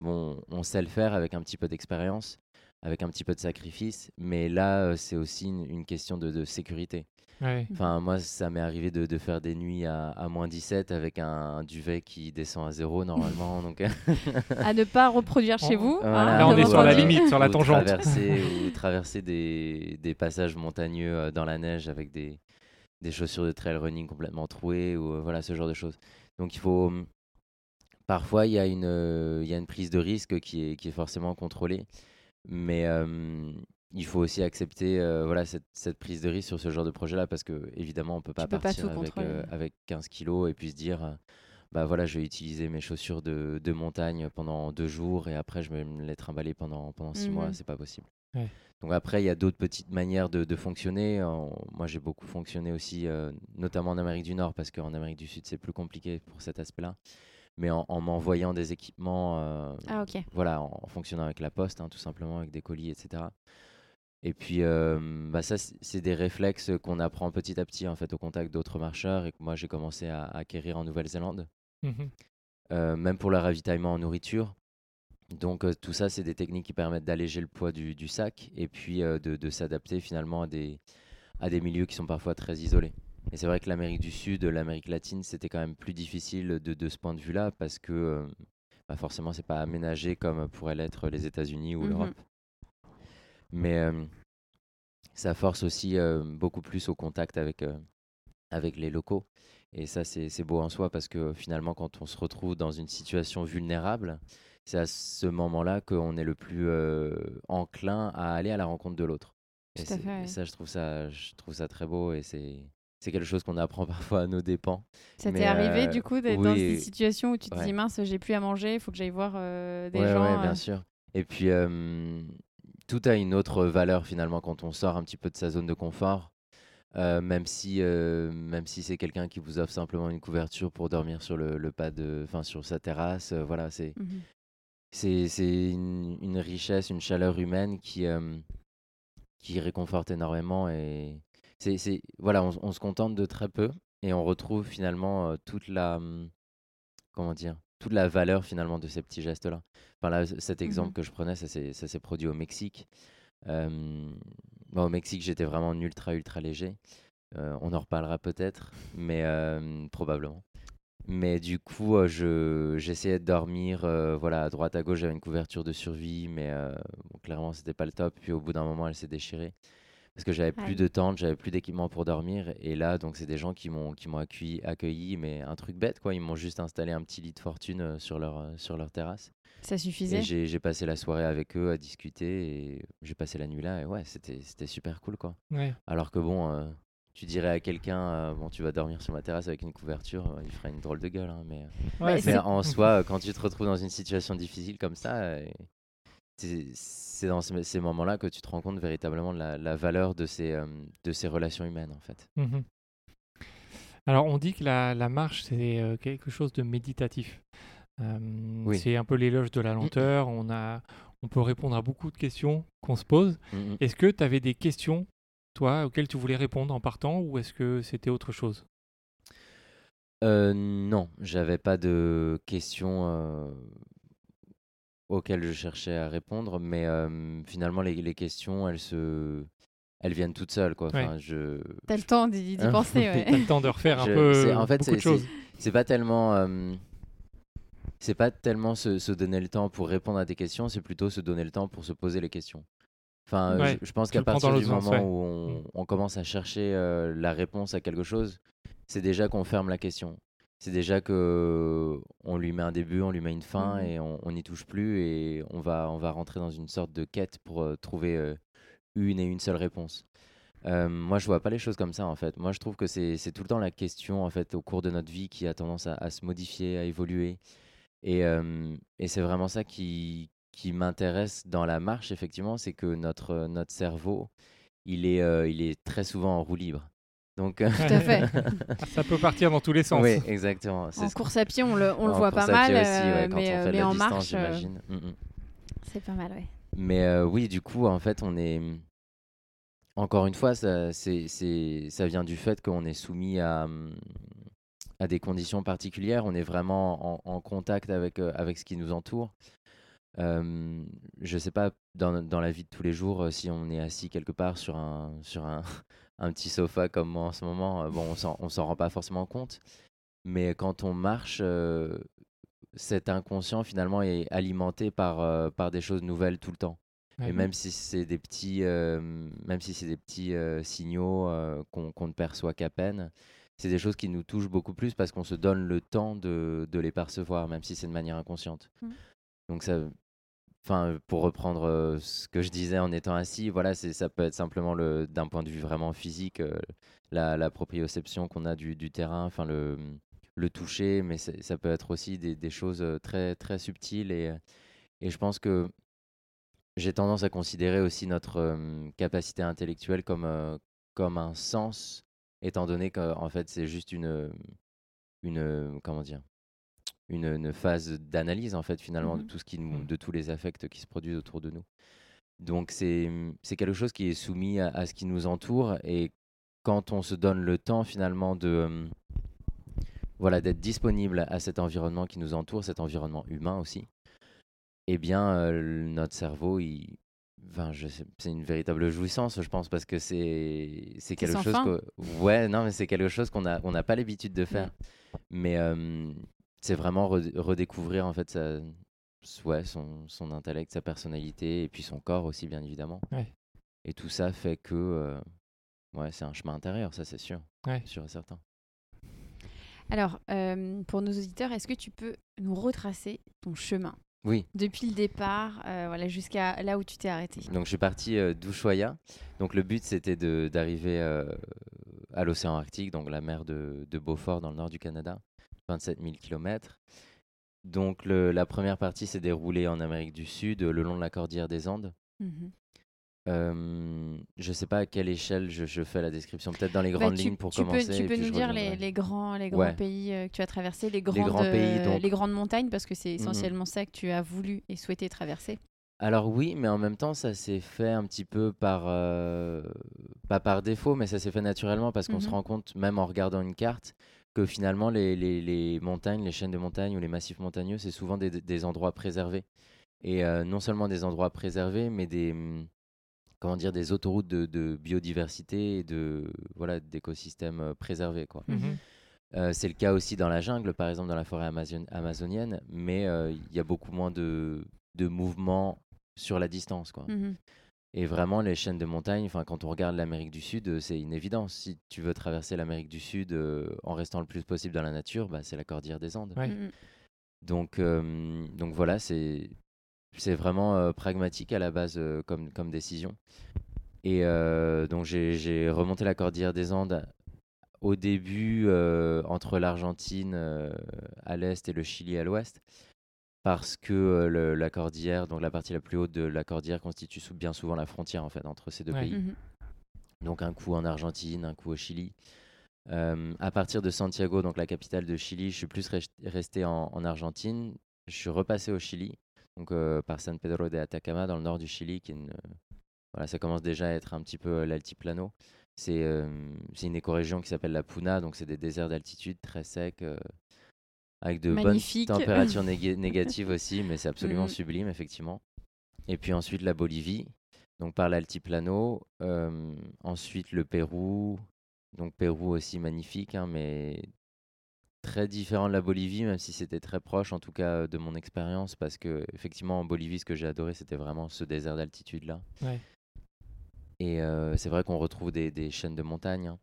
bon, on sait le faire avec un petit peu d'expérience, avec un petit peu de sacrifice, mais là, euh, c'est aussi une, une question de, de sécurité. Ouais. Enfin, moi, ça m'est arrivé de, de faire des nuits à, à moins 17 avec un, un duvet qui descend à zéro normalement. [laughs] donc, [laughs] À ne pas reproduire chez On- vous. Voilà. hein, Là, on est sur la limite, sur la ou tangente. Traverser, [laughs] ou traverser des, des passages montagneux euh, dans la neige avec des, des chaussures de trail running complètement trouées, ou euh, voilà, ce genre de choses. Donc, il faut. hum, Parfois, il y, a une, il y a une prise de risque qui est, qui est forcément contrôlée, mais euh, il faut aussi accepter euh, voilà, cette, cette prise de risque sur ce genre de projet-là, parce que évidemment, on peut pas peux pas partir avec, euh, avec 15 kilos et puis se dire. euh, bah voilà, je vais utiliser mes chaussures de, de montagne pendant deux jours et après je vais me les trimballer pendant, pendant six mois, Mhm. c'est pas possible. Ouais. Donc après, il y a d'autres petites manières de, de fonctionner. En- moi, j'ai beaucoup fonctionné aussi, euh, notamment en Amérique du Nord, parce qu'en Amérique du Sud, c'est plus compliqué pour cet aspect-là. Mais en, en m'envoyant des équipements, euh, Ah ok. voilà, en, en fonctionnant avec la poste, hein, tout simplement, avec des colis, etc. Et puis, euh, bah ça, c'est des réflexes qu'on apprend petit à petit, en fait, au contact d'autres marcheurs, et que moi, j'ai commencé à à acquérir en Nouvelle-Zélande Mhm. euh, même pour le ravitaillement en nourriture. Donc euh, tout ça, c'est des techniques qui permettent d'alléger le poids du, du sac et puis euh, de, de s'adapter finalement à des, à des milieux qui sont parfois très isolés. Et c'est vrai que l'Amérique du Sud, l'Amérique latine, c'était quand même plus difficile de, de ce point de vue-là parce que euh, bah forcément, c'est pas aménagé comme pourraient l'être les États-Unis ou Mhm. l'Europe. Mais euh, ça force aussi euh, beaucoup plus au contact avec, euh, avec les locaux. Et ça, c'est beau en soi parce que finalement, quand on se retrouve dans une situation vulnérable, c'est à ce moment-là qu'on est le plus enclin à aller à la rencontre de l'autre. Et et ça, je trouve ça, je trouve ça très beau et c'est c'est quelque chose qu'on apprend [laughs] parfois à nos dépens. Ça t'est arrivé euh, du coup d'être dans oui, des situations où tu te ouais. dis mince, j'ai plus à manger, il faut que j'aille voir euh, des ouais, gens. ouais, bien euh, sûr. Et puis, tout a une autre valeur finalement quand on sort un petit peu de sa zone de confort. Euh, même si, euh, même si c'est quelqu'un qui vous offre simplement une couverture pour dormir sur le, le pas de, enfin sur sa terrasse, euh, voilà, c'est c'est c'est une, une richesse, une chaleur humaine qui qui réconforte énormément et c'est c'est voilà, on, on se contente de très peu et on retrouve finalement toute la hum, comment dire toute la valeur finalement de ces petits gestes là. Enfin là, cet exemple Mhm. que je prenais, ça s'est produit au Mexique. Euh, bon, au Mexique, j'étais vraiment en ultra ultra léger. Euh, on en reparlera peut-être, mais euh, probablement. Mais du coup, je j'essayais de dormir, voilà, à droite à gauche, j'avais une couverture de survie, mais bon, clairement, c'était pas le top. Puis au bout d'un moment, elle s'est déchirée parce que j'avais plus de tente, j'avais plus d'équipement pour dormir. Et là, donc, c'est des gens qui m'ont qui m'ont accueilli, accueilli, mais un truc bête, quoi. Ils m'ont juste installé un petit lit de fortune euh, sur leur euh, sur leur terrasse. Ça suffisait. j'ai j'ai passé la soirée avec eux à discuter et j'ai passé la nuit là. Et ouais, c'était c'était super cool, quoi. Ouais. Alors que bon, euh, tu dirais à quelqu'un, euh, bon, tu vas dormir sur ma terrasse avec une couverture, euh, il ferait une drôle de gueule. hein, mais Ouais, Mais en [laughs] soi, quand tu te retrouves dans une situation difficile comme ça, euh, c'est dans ces, ces moments-là que tu te rends compte véritablement de la, la valeur de ces, euh, de ces relations humaines, en fait. Mhm. Alors, on dit que la, la marche, c'est euh, quelque chose de méditatif. Euh, Oui. C'est un peu l'éloge de la lenteur. On, a, on peut répondre à beaucoup de questions qu'on se pose. Mhm. Est-ce que tu avais des questions, toi, auxquelles tu voulais répondre en partant, ou est-ce que c'était autre chose? Euh, non, j'avais pas de questions auxquelles je cherchais à répondre, mais euh, finalement, les, les questions, elles se... Elles viennent toutes seules, quoi. Ouais. Je... T'as le temps d'y Hein? penser, [laughs] T'as ouais. le temps de refaire un Je- peu en fait, beaucoup de c'est- choses. c'est pas tellement euh, c'est pas tellement se, se donner le temps pour répondre à des questions c'est plutôt se donner le temps pour se poser les questions enfin euh, Ouais, je, je pense qu'à partir du moment sens, ouais. où on, Mm. on commence à chercher euh, la réponse à quelque chose c'est déjà qu'on ferme la question c'est déjà que on lui met un début on lui met une fin Mhm. et on n'y touche plus et on va on va rentrer dans une sorte de quête pour euh, trouver euh, une et une seule réponse euh, moi, je vois pas les choses comme ça en fait. Moi, je trouve que c'est c'est tout le temps la question en fait au cours de notre vie qui a tendance à, à se modifier, à évoluer. Et, et c'est vraiment ça qui, qui m'intéresse dans la marche, effectivement, c'est que notre, notre cerveau, il est, il est très souvent en roue libre. Donc, Tout à fait. [laughs] Ça peut partir dans tous les sens. oui, exactement. En course à pied, on le, on le en voit course pas à pied mal, aussi, ouais, euh, quand mais, on euh, fait mais la en distance, marche, euh, j'imagine. Mm, mm. c'est pas mal, ouais. Mais euh, oui, du coup, en fait, on est. Encore une fois, ça, c'est, c'est- ça vient du fait qu'on est soumis à, à des conditions particulières. On est vraiment en, en contact avec, euh, avec ce qui nous entoure. Euh, je sais pas, dans, dans la vie de tous les jours, euh, si on est assis quelque part sur un, sur un, un petit sofa comme moi en ce moment, euh, bon, on s'en, rend pas forcément compte. Mais quand on marche, euh, cet inconscient finalement est alimenté par, euh, par des choses nouvelles tout le temps. Ouais. Et même si c'est des petits, euh, même si c'est des petits signaux qu'on ne perçoit qu'à peine, c'est des choses qui nous touchent beaucoup plus parce qu'on se donne le temps de, de les percevoir, même si c'est de manière inconsciente. Mhm. Donc ça, enfin, pour reprendre euh, ce que je disais en étant assis, voilà, ça peut être simplement le, d'un point de vue vraiment physique, euh, la, proprioception qu'on a du, terrain, enfin le, toucher, mais ça peut être aussi des, choses euh, très très subtiles et, et je pense que j'ai tendance à considérer aussi notre capacité intellectuelle comme, comme un sens, étant donné qu'en fait c'est juste une, une comment dire, une, une phase d'analyse en fait finalement de Mhm. tout ce qui nous, de tous les affects qui se produisent autour de nous. Donc c'est quelque chose qui est soumis à, à ce qui nous entoure et quand on se donne le temps finalement de euh, voilà d'être disponible à cet environnement qui nous entoure, cet environnement humain aussi, eh bien, euh, notre cerveau, il, Enfin, c'est une véritable jouissance, je pense, parce que c'est quelque chose que ouais, non, mais c'est quelque chose qu'on a on n'a pas l'habitude de faire. Mais euh, c'est vraiment re- redécouvrir en fait sa, ouais, son, son intellect, sa personnalité et puis son corps aussi, bien évidemment. Ouais. Et tout ça fait que euh, ouais, c'est un chemin intérieur, ça c'est sûr, Ouais. sûr et certain. Alors, euh, pour nos auditeurs, est-ce que tu peux nous retracer ton chemin? Oui. depuis le départ euh, voilà, jusqu'à là où tu t'es arrêté Donc je suis parti euh, d'Ushuaia. Donc le but c'était de- d'arriver euh, à l'océan Arctique, donc la mer de, de Beaufort dans le nord du Canada, 27 000 km. Donc le- la première partie s'est déroulée en Amérique du Sud, le long de la cordillère des Andes. Euh, je sais pas à quelle échelle je, je fais la description, peut-être dans les Bah, grandes tu, lignes pour tu commencer. Peux, tu peux nous dire les, grands, les grands Ouais. pays euh, que tu as traversés, les grandes, grands pays, euh, donc. les grandes montagnes, parce que c'est Mhm. essentiellement ça que tu as voulu et souhaité traverser. Alors oui, mais en même temps, ça s'est fait un petit peu par, euh, pas par défaut, mais ça s'est fait naturellement parce qu'on se Mhm. rend compte, même en regardant une carte, que finalement les, les- les montagnes, les chaînes de montagnes ou les massifs montagneux, c'est souvent des, des endroits préservés. Et euh, non seulement des endroits préservés, mais des, hum, comment dire, des autoroutes de, de biodiversité et de, voilà, d'écosystèmes euh, préservés, quoi. Mhm. Euh, c'est le cas aussi dans la jungle, par exemple dans la forêt amazon- amazonienne, mais euh, il y a beaucoup moins de, de mouvements sur la distance. Quoi. Mhm. Et vraiment, les chaînes de montagne, enfin, quand on regarde l'Amérique du Sud, euh, c'est une évidence. Si tu veux traverser l'Amérique du Sud euh, en restant le plus possible dans la nature, bah, c'est la cordillère des Andes. Ouais. Donc, euh, donc voilà, c'est c'est vraiment euh, pragmatique à la base euh, comme, comme décision. Et euh, donc j'ai remonté la cordillère des Andes au début euh, entre l'Argentine euh, à l'est et le Chili à l'ouest. Parce que euh, le- la cordillère, donc la partie la plus haute de la cordillère, constitue sou- bien souvent la frontière en fait entre ces deux Ouais. pays. Mhm. Donc un coup en Argentine, un coup au Chili. Euh, à partir de Santiago, donc la capitale de Chili, je suis plus res- resté en, en Argentine. Je suis repassé au Chili, donc euh, par San Pedro de Atacama, dans le nord du Chili, qui est une, euh, voilà, ça commence déjà à être un petit peu euh, l'altiplano. C'est euh, c'est une écorégion qui s'appelle la Puna, donc c'est des déserts d'altitude très secs, euh, avec de Magnifique. bonnes températures [laughs] néga- négatives aussi, mais c'est absolument Mhm. sublime, effectivement. Et puis ensuite la Bolivie, donc par l'altiplano. euh, ensuite le Pérou, donc Pérou aussi magnifique, hein, mais très différent de la Bolivie, même si c'était très proche en tout cas de mon expérience, parce que effectivement en Bolivie, ce que j'ai adoré, c'était vraiment ce désert d'altitude là. Ouais. Et euh, c'est vrai qu'on retrouve des, des chaînes de montagnes. hein.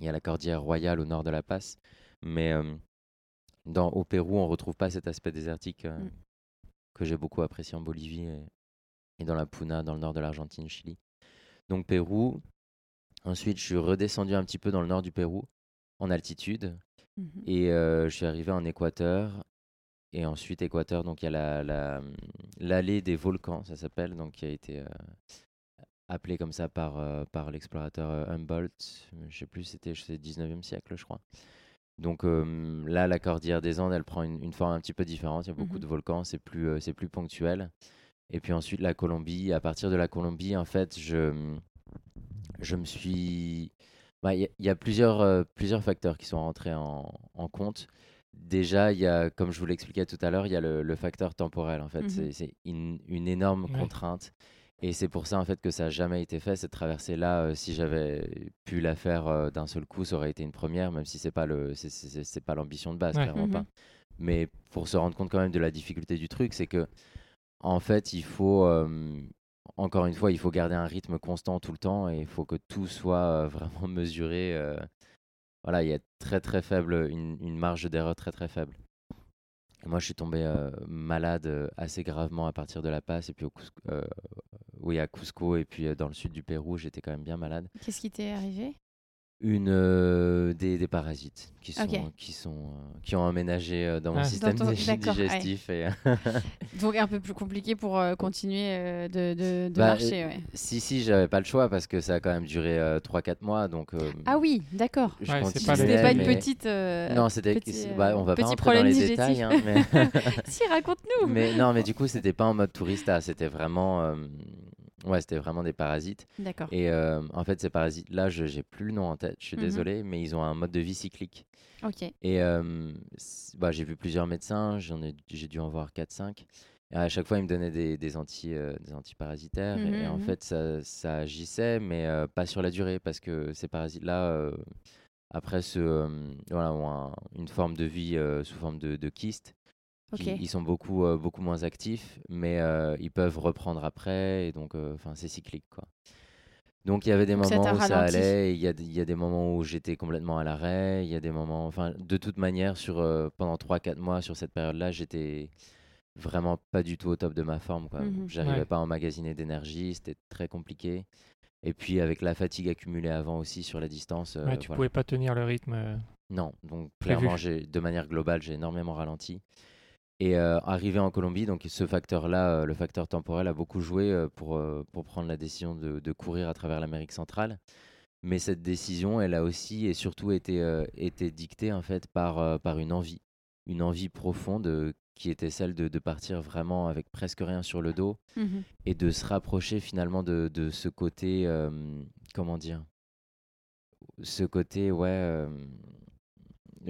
Il y a la cordillère royale au nord de la passe, mais euh, dans, au Pérou, on retrouve pas cet aspect désertique euh, Mm. que j'ai beaucoup apprécié en Bolivie et, et dans la Puna, dans le nord de l'Argentine, Chili. Donc Pérou. Ensuite, je suis redescendu un petit peu dans le nord du Pérou, en altitude, Mhm. et euh, je suis arrivé en Équateur. Et ensuite, Équateur, donc il y a la- la- l'allée des volcans, ça s'appelle, donc qui a été euh, appelée comme ça par, euh, par l'explorateur Humboldt. Je sais plus, c'était le 19e siècle, je crois. Donc euh, là, la cordillère des Andes, elle prend une, une forme un petit peu différente. Il y a beaucoup Mhm. de volcans, c'est plus, euh, c'est plus ponctuel. Et puis ensuite, la Colombie. À partir de la Colombie, en fait, je, je me suis. bah, Il y, a- il y a plusieurs, euh, plusieurs facteurs qui sont rentrés en, en compte. Déjà, il y a, comme je vous l'expliquais tout à l'heure, il y a le, le facteur temporel. En fait, Mhm. c'est c'est une, une énorme Ouais. contrainte. Et c'est pour ça en fait que ça n'a jamais été fait cette traversée là. si j'avais pu la faire euh, d'un seul coup, ça aurait été une première, même si c'est pas le, c'est- pas l'ambition de base, Ouais. clairement pas. Mais pour se rendre compte quand même de la difficulté du truc, c'est que en fait, il faut euh, encore une fois, il faut garder un rythme constant tout le temps et il faut que tout soit euh, vraiment [laughs] mesuré. euh, voilà, il y a très très faible, une, une marge d'erreur très très faible. Moi, je suis tombé euh, malade euh, assez gravement à partir de La Paz et puis au Cus- euh, à Cusco et puis dans le sud du Pérou, j'étais quand même bien malade. Qu'est-ce qui t'est arrivé? Une euh, des, des parasites qui sont Ok. qui sont euh, qui ont emménagé euh, dans mon Ah. système Dans ton- dig- d'accord, ouais. digestif et [laughs] Donc un peu plus compliqué pour euh, continuer euh, de, de, de Bah, marcher. ouais. si si, j'avais pas le choix parce que ça a quand même duré 3-4 mois donc euh, Ah oui, d'accord. je Ouais, continuais, pas C'était pas une mais- petite. euh, Non, c'était. bah, on va pas rentrer dans les digestif. détails, hein, [laughs] mais. si, raconte-nous. [laughs] mais non, mais du coup, c'était pas en mode tourista, c'était vraiment. Ouais, c'était vraiment des parasites. D'accord. Et euh, en fait, ces parasites-là, je j'ai plus le nom en tête, je suis Mhm. désolé, mais ils ont un mode de vie cyclique. Ok. Et euh, bah, j'ai vu plusieurs médecins, j'en ai, j'ai dû en voir 4-5. Et à chaque fois, il me donnait des, des, anti, euh, des antiparasitaires. et, et en Mhm, fait, ça, ça agissait, mais euh, pas sur la durée, parce que ces parasites-là, après, ce, voilà, ont un- une forme de vie sous forme de, de kyste. Ils sont beaucoup, euh, beaucoup moins actifs, mais euh, ils peuvent reprendre après, et donc, euh, enfin, c'est cyclique, quoi. Donc, il y avait des Donc, moments où ça allait, il y a, des- il y a des moments où j'étais complètement à l'arrêt, il y a des moments, enfin, de toute manière, sur, euh, pendant 3-4 mois, sur cette période-là, j'étais vraiment pas du tout au top de ma forme, quoi. Mhm. J'arrivais Ouais. pas à emmagasiner d'énergie, c'était très compliqué. Et puis, avec la fatigue accumulée avant aussi sur la distance, euh, Ouais, tu voilà. pouvais pas tenir le rythme. euh, Non, donc Prévu. clairement, j'ai, de manière globale, j'ai énormément ralenti. Et euh, arrivé en Colombie, donc ce facteur-là, euh, le facteur temporel, a beaucoup joué euh, pour, euh, pour prendre la décision de, de courir à travers l'Amérique centrale. Mais cette décision, elle a aussi et surtout été, été dictée en fait par, par une envie, une envie profonde qui était celle de, de partir vraiment avec presque rien sur le dos Mhm. et de se rapprocher finalement de, de ce côté, comment dire, ce côté, ouais,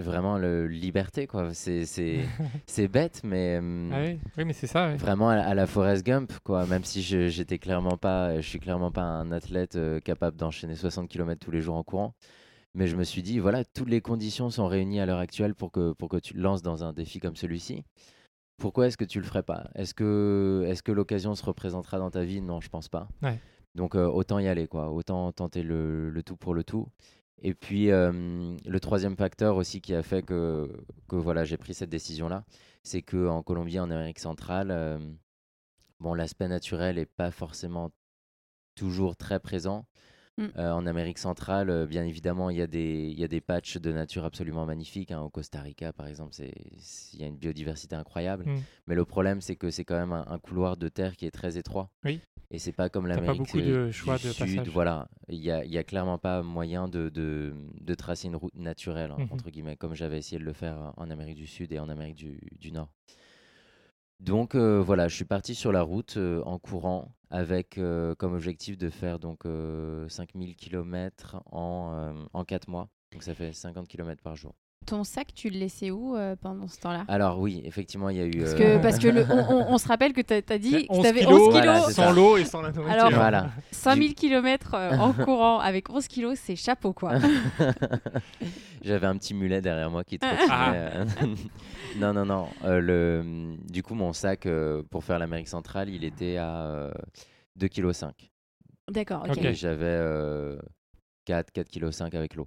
vraiment le liberté, quoi. C'est, [laughs] bête, mais euh, Ah oui, oui, mais c'est ça. vraiment à, la- à la Forrest Gump, quoi. Même si je, j'étais clairement pas, je suis clairement pas un athlète euh, capable d'enchaîner 60 km tous les jours en courant. Mais je me suis dit, voilà, toutes les conditions sont réunies à l'heure actuelle pour que, pour que tu te lances dans un défi comme celui-ci. Pourquoi est-ce que tu le ferais pas? Est-ce que, est-ce que l'occasion se représentera dans ta vie? Non, je pense pas. Ouais. Donc euh, autant y aller, quoi. Autant tenter le, le tout pour le tout. Et puis euh, le troisième facteur aussi qui a fait que, voilà, j'ai pris cette décision-là, c'est que en Colombie, en Amérique centrale, euh, l'aspect naturel est pas forcément toujours très présent. Mm. Euh, en Amérique centrale, euh, bien évidemment, il y, a des- il y a des patchs de nature absolument magnifiques. hein. Au Costa Rica, par exemple, il y a une biodiversité incroyable. Mm. Mais le problème, c'est que c'est quand même un, un couloir de terre qui est très étroit. Oui. Et c'est pas comme l'Amérique de choix du de Sud. passage. Voilà, il y a, il y a clairement pas moyen de, de, de tracer une route naturelle, hein, Mhm. entre guillemets, comme j'avais essayé de le faire en Amérique du Sud et en Amérique du, du Nord. Donc euh, voilà, je suis parti sur la route en courant avec euh, comme objectif de faire donc euh, 5000 km en, euh, en 4 mois. Donc ça fait 50 km par jour. Ton sac, tu le laissais où euh, pendant ce temps-là? Alors oui, effectivement, il y a eu... Parce euh, que, parce que le, on, on- on se rappelle que tu as, dit que 11 tu avais kilos, 11 kilos, Voilà, sans l'eau et sans la nourriture. Alors, Voilà. [laughs] 5000 km en [laughs] courant avec 11 kilos, c'est chapeau quoi. [laughs] J'avais un petit mulet derrière moi qui Ah. trottinait. euh. non, non, non. euh, le, du coup, mon sac euh, pour faire l'Amérique centrale, il était à euh, 2,5 kg. D'accord, ok. Ok. Et j'avais euh, 4, 4,5 kg avec l'eau.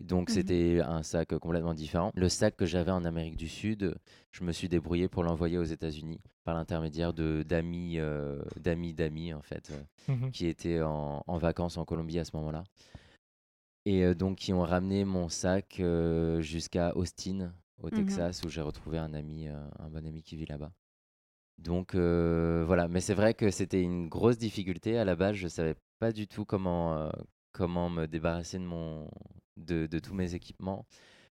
Donc Mhm. c'était un sac euh, complètement différent. Le sac que j'avais en Amérique du Sud, je me suis débrouillé pour l'envoyer aux États-Unis par l'intermédiaire de d'amis, euh, d'amis, d'amis en fait, euh, Mhm. qui étaient en, en vacances en Colombie à ce moment-là. Et euh, donc, qui ont ramené mon sac jusqu'à Austin, au Mhm. Texas, où j'ai retrouvé un ami, un bon ami qui vit là-bas. Donc voilà, mais c'est vrai que c'était une grosse difficulté. À la base, je savais pas du tout comment, comment me débarrasser de, mon, de, de tous mes équipements.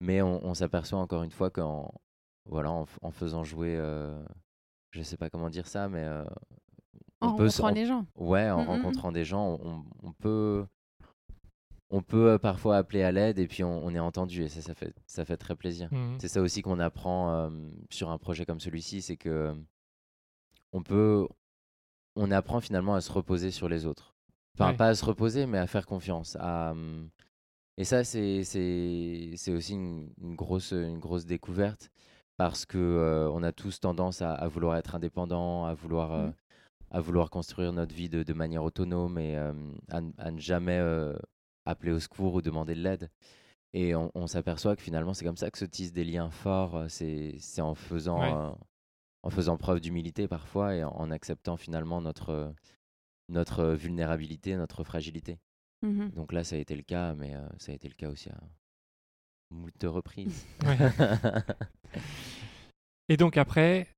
Mais on, on s'aperçoit encore une fois qu'en voilà, en, en faisant jouer, euh, je sais pas comment dire ça, mais euh, En peut se- rencontrant on- les gens. Ouais, en Mm, mm, mm. rencontrant des gens, on, on peut, on peut euh, parfois appeler à l'aide et puis on, on est entendu et ça, ça fait, ça fait très plaisir. C'est ça aussi qu'on apprend euh, sur un projet comme celui-ci, c'est que euh, on peut, on apprend finalement à se reposer sur les autres. Enfin, Ouais. pas à se reposer, mais à faire confiance. À, hum, et ça, c'est, aussi une, une grosse, une grosse découverte parce que euh, on a tous tendance à, à vouloir être indépendant, à vouloir, euh, Mhm. à vouloir construire notre vie de, de manière autonome et euh, à, ne jamais euh, appeler au secours ou demander de l'aide. Et on, on s'aperçoit que finalement, c'est comme ça que se tissent des liens forts. euh, C'est, en faisant, Ouais. en faisant preuve d'humilité parfois et en, en acceptant finalement notre, notre vulnérabilité, notre fragilité. Mhm. Donc là, ça a été le cas, mais euh, ça a été le cas aussi à moult reprises. [laughs] Ouais. Et donc après,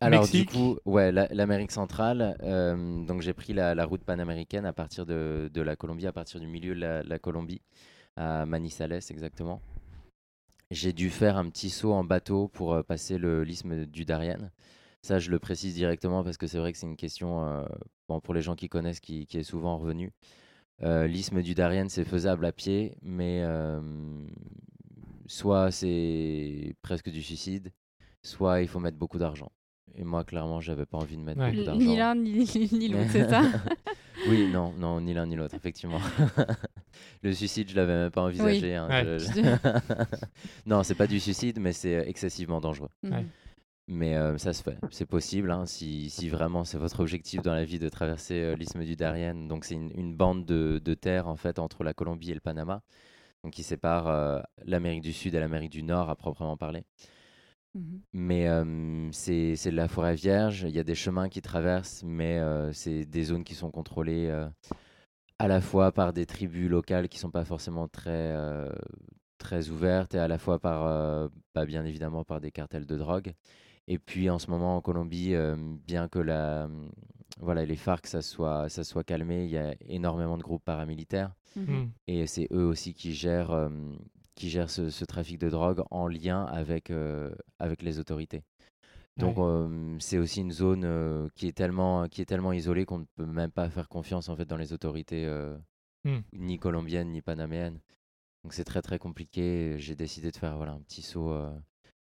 Alors Mexique? du coup, ouais, la- l'Amérique centrale. euh, donc j'ai pris la, la route panaméricaine à partir de, de la Colombie, à partir du milieu de la, la Colombie, à Manizales exactement. J'ai dû faire un petit saut en bateau pour euh, passer le l'isthme du Darien. Ça, je le précise directement parce que c'est vrai que c'est une question, euh, bon, pour les gens qui connaissent, qui, qui est souvent revenue. Euh, l'isthme du Darien, c'est faisable à pied, mais euh, soit c'est presque du suicide, soit il faut mettre beaucoup d'argent. Et moi, clairement, j'avais pas envie de mettre Ouais. beaucoup d'argent. Ni l'un ni, ni l'autre, [laughs] c'est ça? Oui, non, non, ni l'un ni l'autre, effectivement. [laughs] le suicide, je l'avais même pas envisagé. hein, Ouais. je- [laughs] non, c'est pas du suicide, mais c'est excessivement dangereux. Mhm. Mais euh, ça se fait, c'est possible. hein, si, si vraiment c'est votre objectif dans la vie de traverser euh, l'isthme du Darien, donc c'est une, une bande de, de terre en fait entre la Colombie et le Panama, donc qui sépare euh, l'Amérique du Sud et l'Amérique du Nord à proprement parler. Mhm. Mais euh, c'est de la forêt vierge, il y a des chemins qui traversent, mais c'est des zones qui sont contrôlées à la fois par des tribus locales qui sont pas forcément très, très ouvertes et à la fois par, bah, bien évidemment, par des cartels de drogue. Et puis en ce moment en Colombie, euh, bien que la, voilà, les FARC ça soit, ça soit calmé, il y a énormément de groupes paramilitaires. Mhm. Mm. Et c'est eux aussi qui gèrent, euh, qui gèrent ce, ce trafic de drogue en lien avec, euh, avec les autorités. Donc Ouais. euh, c'est aussi une zone euh, qui, est tellement, qui est tellement isolée qu'on ne peut même pas faire confiance en fait dans les autorités euh, Mm. ni colombiennes ni panaméennes. Donc c'est très très compliqué. J'ai décidé de faire voilà, un petit saut euh,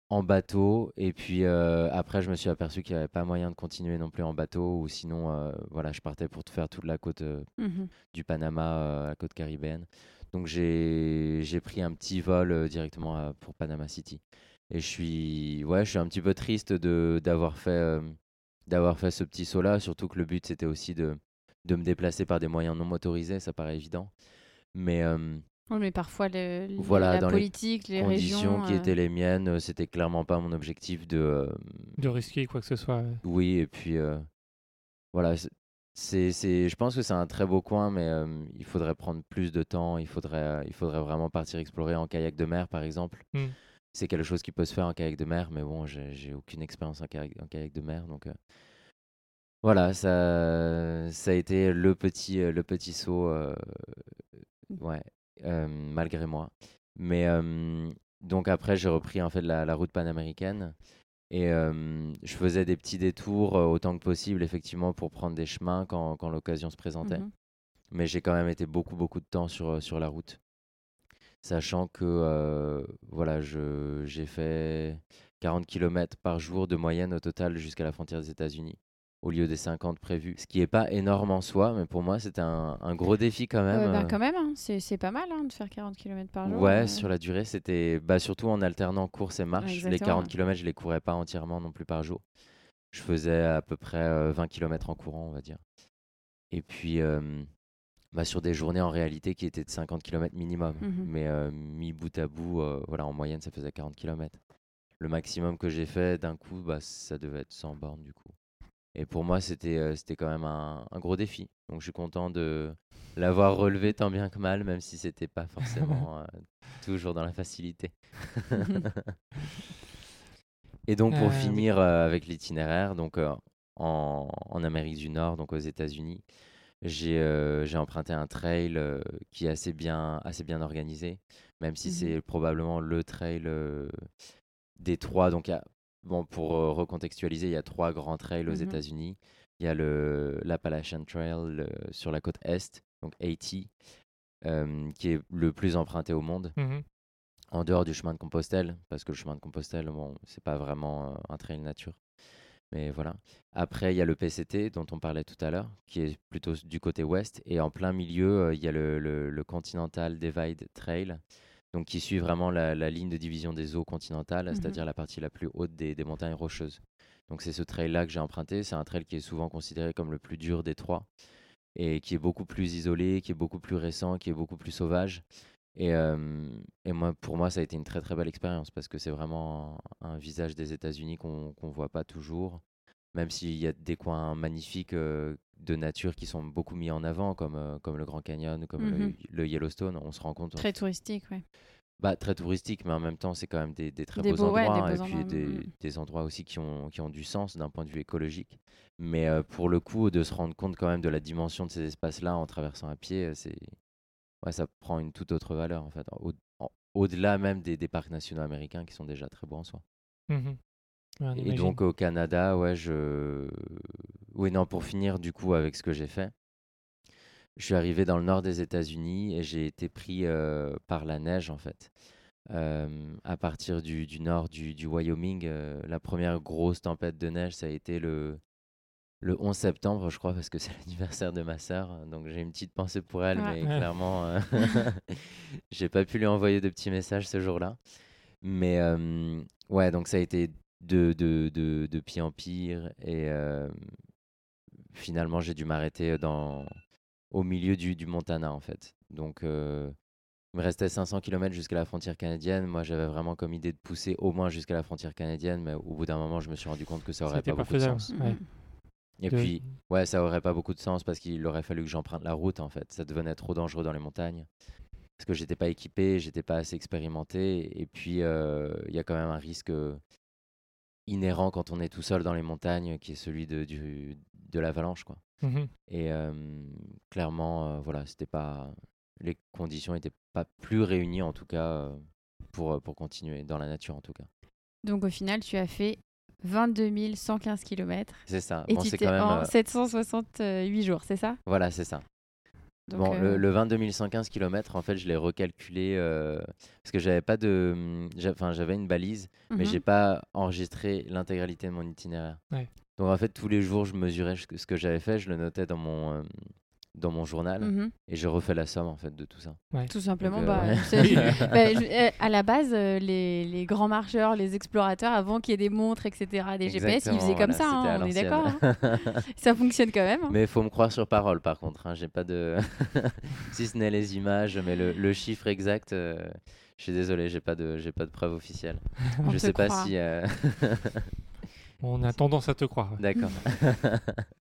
en bateau. Et puis euh, après je me suis aperçu qu'il n'y avait pas moyen de continuer non plus en bateau ou sinon euh, voilà, je partais pour faire toute la côte euh, Mhm. du Panama à la côte caribéenne. Donc j'ai j'ai pris un petit vol directement à- pour Panama City. Et je suis ouais, je suis un petit peu triste de d'avoir fait d'avoir fait ce petit saut là, surtout que le but c'était aussi de de me déplacer par des moyens non motorisés, ça paraît évident. Mais Oui, mais parfois, le, le- Voilà, la dans les politique, les, conditions régions... qui euh, étaient les miennes, euh, c'était clairement pas mon objectif de euh, De risquer quoi que ce soit. ouais. Oui, et puis euh, voilà, c'est- je pense que c'est un très beau coin, mais euh, il faudrait prendre plus de temps. Il faudrait, euh, il faudrait vraiment partir explorer en kayak de mer, par exemple. Mm. C'est quelque chose qui peut se faire en kayak de mer, mais bon, j'ai, aucune expérience en kayak, en kayak de mer, donc euh, voilà, ça, ça a été le petit, le petit saut, euh, ouais, malgré moi. Mais euh, donc après, j'ai repris en fait la, la route panaméricaine. Et euh, je faisais des petits détours euh, autant que possible, effectivement, pour prendre des chemins quand, quand l'occasion se présentait. mhm. Mais j'ai quand même été beaucoup, beaucoup de temps sur, euh, sur la route. Sachant que euh, voilà, j'ai fait 40 km par jour de moyenne au total jusqu'à la frontière des États-Unis, au lieu des 50 prévus. Ce qui n'est pas énorme en soi, mais pour moi, c'était un, un gros défi quand même. Ouais, bah, euh, quand même, hein, c'est pas mal hein, de faire 40 km par jour. Ouais, euh. sur la durée, c'était bah, surtout en alternant course et marche. les exactement, 40 ouais. km, je les courais pas entièrement non plus par jour. Je faisais à peu près euh, 20 km en courant, on va dire. Et puis, euh, bah, sur des journées en réalité qui étaient de 50 km minimum. Mhm. Mais euh, mis bout à bout, euh, voilà, en moyenne, ça faisait 40 km. Le maximum que j'ai fait d'un coup, bah, ça devait être 100 bornes du coup. Et pour moi, c'était euh, c'était quand même un, un gros défi. Donc je suis content de l'avoir relevé tant bien que mal, même si c'était pas forcément [laughs] euh, toujours dans la facilité. [laughs] Et donc pour Euh, finir avec l'itinéraire, donc en, en Amérique du Nord, donc aux États-Unis, j'ai euh, j'ai emprunté un trail euh, qui est assez bien, assez bien organisé, même si Mhm. c'est probablement le trail euh, des trois. Donc, il y a- bon, pour euh, recontextualiser, il y a trois grands trails aux Mhm. États-Unis. Il y a l'Appalachian Trail sur la côte est, donc AT, euh, qui est le plus emprunté au monde Mhm. en dehors du chemin de Compostelle, parce que le chemin de Compostelle, bon, c'est pas vraiment euh, un trail nature. Mais voilà. Après, il y a le PCT dont on parlait tout à l'heure, qui est plutôt du côté ouest. Et en plein milieu, euh, il y a le, le- le Continental Divide Trail, donc qui suit vraiment la, la ligne de division des eaux continentales, Mhm. c'est-à-dire la partie la plus haute des, des montagnes rocheuses. Donc c'est ce trail-là que j'ai emprunté. C'est un trail qui est souvent considéré comme le plus dur des trois et qui est beaucoup plus isolé, qui est beaucoup plus récent, qui est beaucoup plus sauvage. Et, euh, et moi, pour moi, ça a été une très très belle expérience parce que c'est vraiment un, un visage des États-Unis qu'on qu'on voit pas toujours, même s'il y a des coins magnifiques euh, de nature qui sont beaucoup mis en avant, comme, euh, comme le Grand Canyon, comme le- Mhm. le, Yellowstone. On se rend compte. Très touristique, ouais. Bah, très touristique, mais en même temps, c'est quand même des, des très Des beaux beaux- ouais, des endroits beaux et puis endroits, des, mm. des endroits aussi qui ont, qui ont du sens d'un point de vue écologique. Mais euh, pour le coup, de se rendre compte quand même de la dimension de ces espaces-là en traversant à pied, c'est ouais, ça prend une toute autre valeur en fait, au- au-delà même des, des parcs nationaux américains qui sont déjà très beaux en soi. Mhm. Ouais, Et imagine. donc au Canada, ouais, je. Oui, non, pour finir du coup avec ce que j'ai fait, je suis arrivé dans le nord des États-Unis et j'ai été pris euh, par la neige en fait. Euh, à partir du, du nord du, du Wyoming, euh, la première grosse tempête de neige, ça a été le, le 11 septembre, je crois, parce que [laughs] c'est l'anniversaire de ma sœur. Donc j'ai une petite pensée pour elle, Ouais. mais Ouais. clairement, [laughs] [laughs] j'ai pas pu lui envoyer de petits messages ce jour-là. Mais euh, ouais, donc ça a été de, de, de, de pire en pire. Et euh, finalement, j'ai dû m'arrêter dans, au milieu du, du Montana, en fait. Donc euh, il me restait 500 km jusqu'à la frontière canadienne. Moi, j'avais vraiment comme idée de pousser au moins jusqu'à la frontière canadienne, mais au bout d'un moment, je me suis rendu compte que ça aurait pas pas beaucoup de sens. Ouais. Et De- puis, ouais, ça aurait pas beaucoup de sens parce qu'il aurait fallu que j'emprunte la route en fait. Ça devenait trop dangereux dans les montagnes parce que j'étais pas équipé, j'étais pas assez expérimenté. Et puis, euh, il y a quand même un risque euh, inhérent quand on est tout seul dans les montagnes, qui est celui de, du, de l'avalanche, quoi. Mhm. Et euh, clairement, euh, voilà, c'était pas les conditions n'étaient pas plus réunies en tout cas euh, pour pour continuer dans la nature en tout cas. Donc au final, tu as fait 22 115 km C'est ça. et Bon, tu c'est t'es quand même en euh, 768 jours, c'est ça? Voilà, c'est ça. Donc, Bon, euh, le, le 22 115 km, en fait, je l'ai recalculé euh, parce que j'avais pas de, hum, enfin, j'avais une balise, mais mhm. j'ai pas enregistré l'intégralité de mon itinéraire. Ouais. Donc en fait, tous les jours, je mesurais ce que, ce que j'avais fait, je le notais dans mon euh, dans mon journal Mhm. et je refais la somme en fait de tout ça. Tout simplement, Donc, euh, bah, [laughs] bah, je- euh, à la base, euh, les, les grands marcheurs, les explorateurs, avant qu'il y ait des montres, etc., des GPS, ils faisaient comme voilà, ça, hein, on est d'accord hein. [laughs] Ça fonctionne quand même. hein. Mais il faut me croire sur parole, par contre. hein, J'ai pas de, [laughs] si ce n'est les images, mais le, le chiffre exact. euh, Je suis désolé, j'ai pas de, j'ai pas de preuve officielle. Je sais pas si. euh, On a tendance à te croire. ouais. D'accord. [laughs]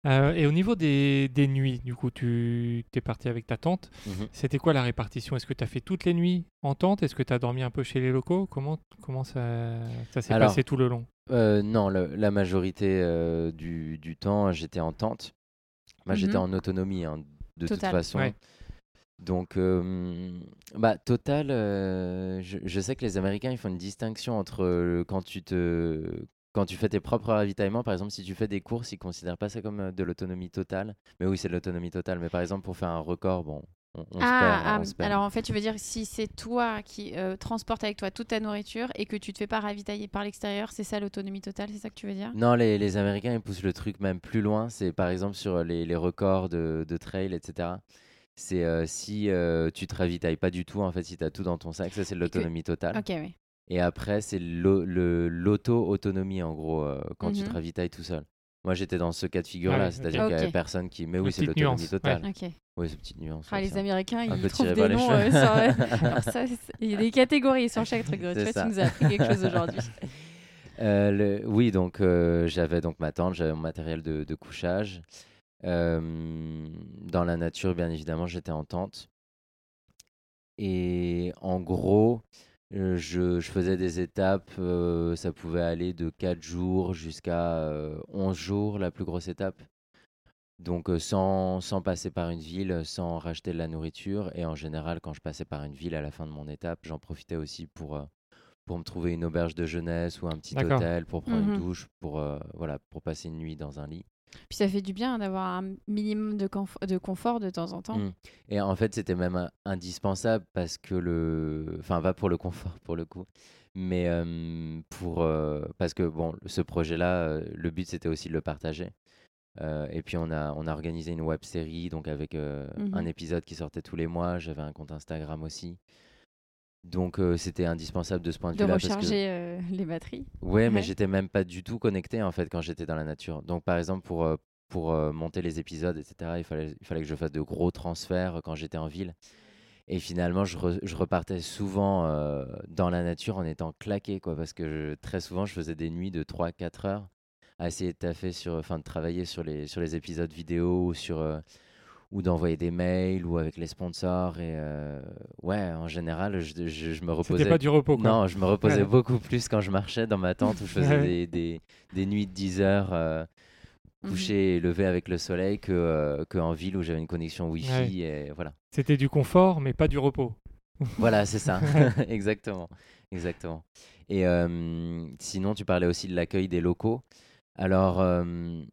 Euh, et au niveau des, des nuits, du coup, tu es parti avec ta tante. Mhm. C'était quoi la répartition? Est-ce que tu as fait toutes les nuits en tente? Est-ce que tu as dormi un peu chez les locaux? Comment, comment ça, ça s'est passé tout le long? Euh, non, le- la majorité euh, du, du temps, j'étais en tente. Moi, j'étais Mhm. en autonomie, hein, de toute façon. Ouais. Donc, euh, bah, total, euh, je, je sais que les Américains, ils font une distinction entre euh, quand tu te... Quand tu fais tes propres ravitaillements, par exemple, si tu fais des courses, ils considèrent pas ça comme euh, de l'autonomie totale. Mais oui, c'est de l'autonomie totale. Mais par exemple, pour faire un record, bon, on, on se Ah, perd. ah, alors en fait, tu veux dire si c'est toi qui euh, transportes avec toi toute ta nourriture et que tu te fais pas ravitailler par l'extérieur, c'est ça l'autonomie totale, c'est ça que tu veux dire? Non, les, les Américains, ils poussent le truc même plus loin. C'est par exemple sur les, les records de, de trail, etc. C'est euh, si euh, tu te ravitailles pas du tout, en fait, si tu as tout dans ton sac, ça c'est de l'autonomie totale. Ok, oui. Et après, c'est l'auto-autonomie, en gros, euh, quand tu te Mhm. ravitailles tout seul. Moi, j'étais dans ce cas de figure-là, Ah oui, c'est-à-dire qu'il y avait personne qui. Mais oui, c'est l'autonomie totale. Ok. Oui, c'est une petite nuance. Ah, ouais, les. Américains, ils trouvent des noms. euh, sur- [laughs] Alors ça, il y a des catégories sur chaque truc. Tu vois, tu nous as appris quelque chose aujourd'hui. [laughs] Euh, le- oui, donc euh, j'avais donc ma tente, j'avais mon matériel de, de couchage. Euh, dans la nature, bien évidemment, j'étais en tente. Et en gros, euh, je, je faisais des étapes, euh, ça pouvait aller de 4 jours jusqu'à euh, 11 jours, la plus grosse étape. Donc euh, sans, sans passer par une ville, sans racheter de la nourriture. Et en général, quand je passais par une ville à la fin de mon étape, j'en profitais aussi pour, euh, pour me trouver une auberge de jeunesse ou un petit hôtel, pour prendre une douche, pour, euh, voilà, pour passer une nuit dans un lit. Puis ça fait du bien d'avoir un minimum de, conf- de confort de temps en temps. Mm. Et en fait, c'était même indispensable parce que le. Enfin, pas pour le confort, pour le coup. Mais euh, pour. euh, parce que, bon, ce projet-là, euh, le but, c'était aussi de le partager. Euh, et puis, on a, on a organisé une web série, donc avec un épisode qui sortait tous les mois. J'avais un compte Instagram aussi. Donc, euh, c'était indispensable de ce point de De vue-là. parce que- recharger euh, les batteries. Ouais, mais Ouais. j'étais même pas du tout connecté en fait quand j'étais dans la nature. Donc par exemple pour, euh, pour monter les épisodes, etc., il fallait, il fallait que je fasse de gros transferts quand j'étais en ville. Et finalement, je, re- je repartais souvent dans la nature en étant claqué, quoi, parce que je- très souvent, je faisais des nuits de 3-4 heures à essayer de taffer sur, enfin, de travailler sur les, sur les épisodes vidéo ou sur, ou d'envoyer des mails ou avec les sponsors. Et euh, ouais, en général, je, je, je me reposais. C'était pas du repos, quoi. Non, je me reposais Ouais. beaucoup plus quand je marchais dans ma tente où je faisais Ouais. des, des, des nuits de 10 heures euh, Mhm. couché et levé avec le soleil que, euh, que en ville où j'avais une connexion Wi-Fi. Ouais. Et voilà, C'était du confort, mais pas du repos. voilà c'est ça. [laughs] [laughs] exactement. Exactement. Et euh, sinon, tu parlais aussi de l'accueil des locaux. Alors, euh,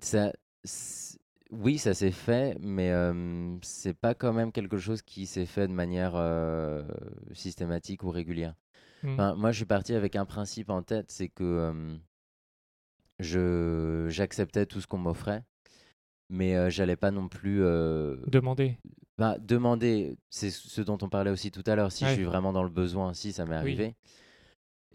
ça, c'est- oui, ça s'est fait, mais euh, c'est pas quand même quelque chose qui s'est fait de manière euh, systématique ou régulière. Mm. Enfin, moi, je suis parti avec un principe en tête, c'est que euh, je j'acceptais tout ce qu'on m'offrait, mais j'allais pas non plus Demander. bah, demander. C'est ce dont on parlait aussi tout à l'heure. Si je suis vraiment dans le besoin, si ça m'est Oui. arrivé.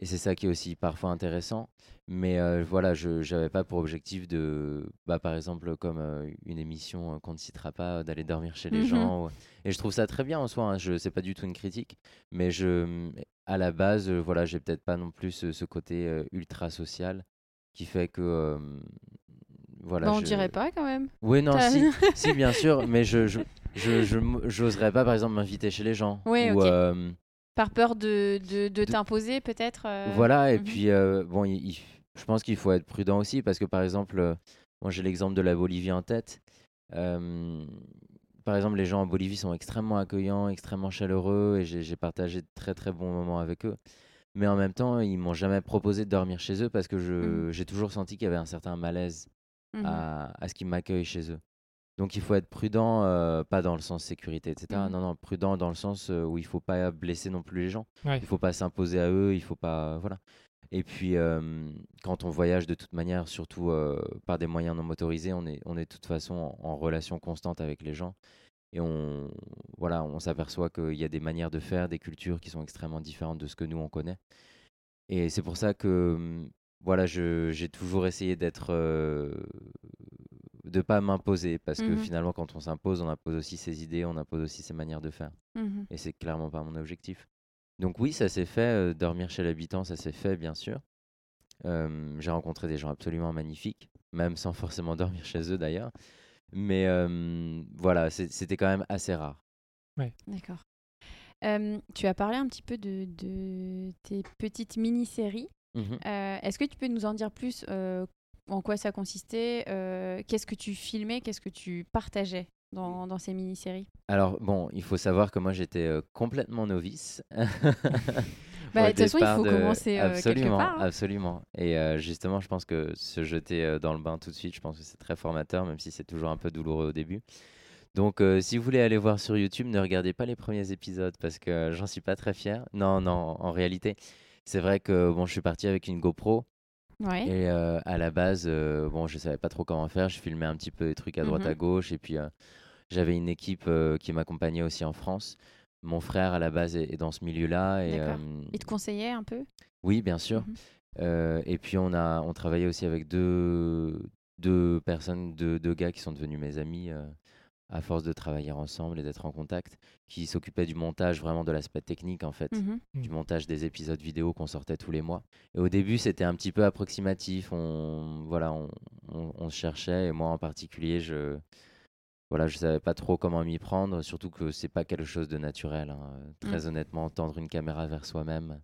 Et c'est ça qui est aussi parfois intéressant. Mais euh, voilà, je n'avais pas pour objectif de, bah, par exemple, comme euh, une émission qu'on ne citera pas, d'aller dormir chez les Mhm. gens. ou- Et je trouve ça très bien en soi. Hein, je pas du tout une critique, mais je, à la base, voilà, j'ai peut-être pas non plus ce, ce côté euh, ultra social qui fait que, voilà. Bah, on je- dirait pas quand même. Oui, non, si, [laughs] si, bien sûr, mais je, je, j'oserais pas, par exemple, m'inviter chez les gens. Ouais, ou, ok. euh, Par peur de, de, t'imposer peut-être. euh, Voilà, et mhm. puis, euh, bon, il- il- je pense qu'il faut être prudent aussi, parce que par exemple, euh, moi j'ai l'exemple de la Bolivie en tête. Euh, par exemple, les gens en Bolivie sont extrêmement accueillants, extrêmement chaleureux, et j'ai partagé de très très bons moments avec eux. Mais en même temps, ils m'ont jamais proposé de dormir chez eux parce que je- j'ai toujours senti qu'il y avait un certain malaise Mhm. à, à ce qu'ils m'accueillent chez eux. Donc il faut être prudent, euh, pas dans le sens sécurité, etc. Mhm. Non, non, prudent dans le sens euh, où il faut pas blesser non plus les gens. Ouais. Il faut pas s'imposer à eux, il faut pas, voilà. Et puis euh, quand on voyage de toute manière, surtout euh, par des moyens non motorisés, on est, on est de toute façon en, en relation constante avec les gens. Et on, voilà, on s'aperçoit qu'il y a des manières de faire, des cultures qui sont extrêmement différentes de ce que nous on connaît. Et c'est pour ça que voilà, j'ai toujours essayé d'être, euh, de pas m'imposer, parce que Mhm. finalement, quand on s'impose, on impose aussi ses idées, on impose aussi ses manières de faire. Mhm. Et c'est clairement pas mon objectif. Donc oui, ça s'est fait. euh, dormir chez l'habitant, ça s'est fait, bien sûr. Euh, j'ai rencontré des gens absolument magnifiques, même sans forcément dormir chez eux d'ailleurs. Mais euh, voilà, c'était quand même assez rare. D'accord. Euh, tu as parlé un petit peu de, de tes petites mini-séries. Mhm. Euh, Est-ce que tu peux nous en dire plus euh, en quoi ça consistait euh, Qu'est-ce que tu filmais Qu'est-ce que tu partageais dans, dans ces mini-séries? Alors bon, il faut savoir que moi j'étais euh, complètement novice. [laughs] Bah, de toute façon, il faut de- commencer, euh, quelque absolument, part, hein. absolument. Et euh, justement, je pense que se jeter dans le bain tout de suite, je pense que c'est très formateur, même si c'est toujours un peu douloureux au début. Donc, euh, si vous voulez aller voir sur YouTube, ne regardez pas les premiers épisodes parce que j'en suis pas très fier. Non, non, en réalité, c'est vrai que bon, je suis parti avec une GoPro Ouais. et euh, à la base, euh, bon, je savais pas trop comment faire. Je filmais un petit peu des trucs à droite Mhm. à gauche et puis euh, j'avais une équipe euh, qui m'accompagnait aussi en France. Mon frère à la base est, est dans ce milieu-là et Il te conseillait un peu? Oui, bien sûr. Mhm. Et puis on a on travaillait aussi avec deux, deux personnes, deux, deux gars qui sont devenus mes amis à force de travailler ensemble et d'être en contact, qui s'occupaient du montage vraiment de l'aspect technique en fait, Mhm. du montage des épisodes vidéo qu'on sortait tous les mois. Et au début c'était un petit peu approximatif, on voilà on, on, on se cherchait et moi en particulier je voilà je savais pas trop comment m'y prendre, surtout que c'est pas quelque chose de naturel. hein. Très honnêtement, tendre une caméra vers soi-même.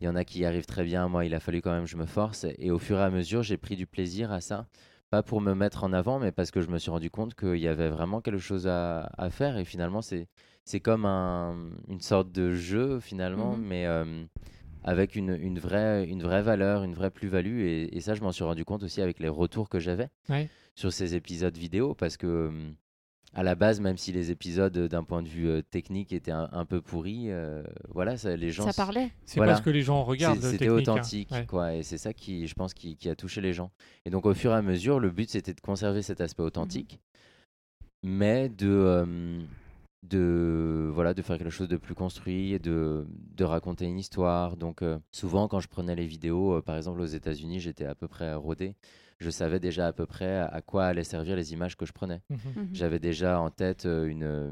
Il y en a qui y arrivent très bien. Moi, il a fallu quand même que je me force. Et au fur et à mesure, j'ai pris du plaisir à ça. Pas pour me mettre en avant, mais parce que je me suis rendu compte qu'il y avait vraiment quelque chose à, à faire. Et finalement, c'est, c'est comme un- une sorte de jeu, finalement, Mhm. mais euh, avec une, une, vraie, une vraie valeur, une vraie plus-value. Et, et ça, je m'en suis rendu compte aussi avec les retours que j'avais Ouais. sur ces épisodes vidéo. Parce que, euh, à la base, même si les épisodes, euh, d'un point de vue euh, technique, étaient un, un peu pourris, euh, voilà, ça, les gens Ça parlait C'est Voilà. parce que les gens regardent. C'était hein. authentique, Ouais. quoi. Et c'est ça qui, je pense, qui, qui a touché les gens. Et donc, au fur et à mesure, le but, c'était de conserver cet aspect authentique, mais de, euh, de, voilà, de faire quelque chose de plus construit et de, de raconter une histoire. Donc, euh, souvent, quand je prenais les vidéos, euh, par exemple, aux États-Unis, j'étais à peu près rodé. Je savais déjà à peu près à, quoi allaient servir les images que je prenais. Mhm. Mhm. J'avais déjà en tête euh, une, euh,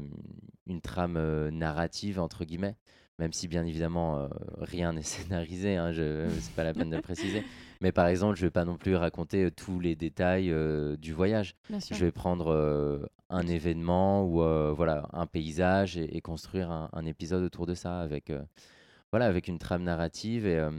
une trame euh, narrative, entre guillemets, même si bien évidemment euh, rien n'est [laughs] scénarisé, hein, c'est pas la peine de le préciser. Mais par exemple, je vais pas non plus raconter tous les détails euh, du voyage. Je vais prendre euh, un événement ou euh, voilà, un paysage et, et construire un, un épisode autour de ça avec, euh, voilà, avec une trame narrative. Et euh,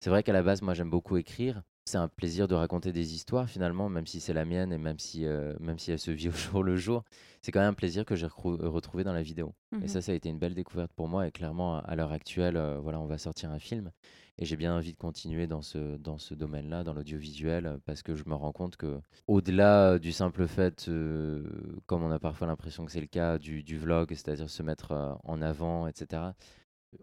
c'est vrai qu'à la base, moi j'aime beaucoup écrire. C'est un plaisir de raconter des histoires finalement, même si c'est la mienne et même si, euh, même si elle se vit au [laughs] jour le jour. C'est quand même un plaisir que j'ai recrou- retrouvé dans la vidéo. Et Mhm. ça, ça a été une belle découverte pour moi. Et clairement, à l'heure actuelle, euh, voilà, on va sortir un film. Et j'ai bien envie de continuer dans ce, dans ce domaine-là, dans l'audiovisuel, euh, parce que je me rends compte que, au-delà euh, du simple fait, euh, comme on a parfois l'impression que c'est le cas, du, du vlog, c'est-à-dire se mettre euh, en avant, etc.,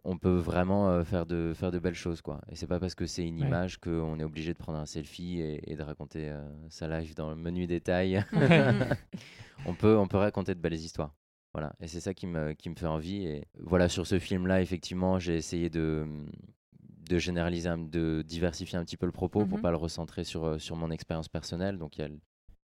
on peut vraiment euh, faire, de, faire de belles choses. Quoi. Et c'est pas parce que c'est une Ouais. image qu'on est obligé de prendre un selfie et, et de raconter euh, sa life dans le menu détail. [laughs] [laughs] On, peut, on peut raconter de belles histoires. Voilà, et c'est ça qui me, qui me fait envie. Et voilà, sur ce film-là, effectivement, j'ai essayé de, de généraliser, de diversifier un petit peu le propos pour Mhm. pas le recentrer sur, euh, sur mon expérience personnelle. Donc il y a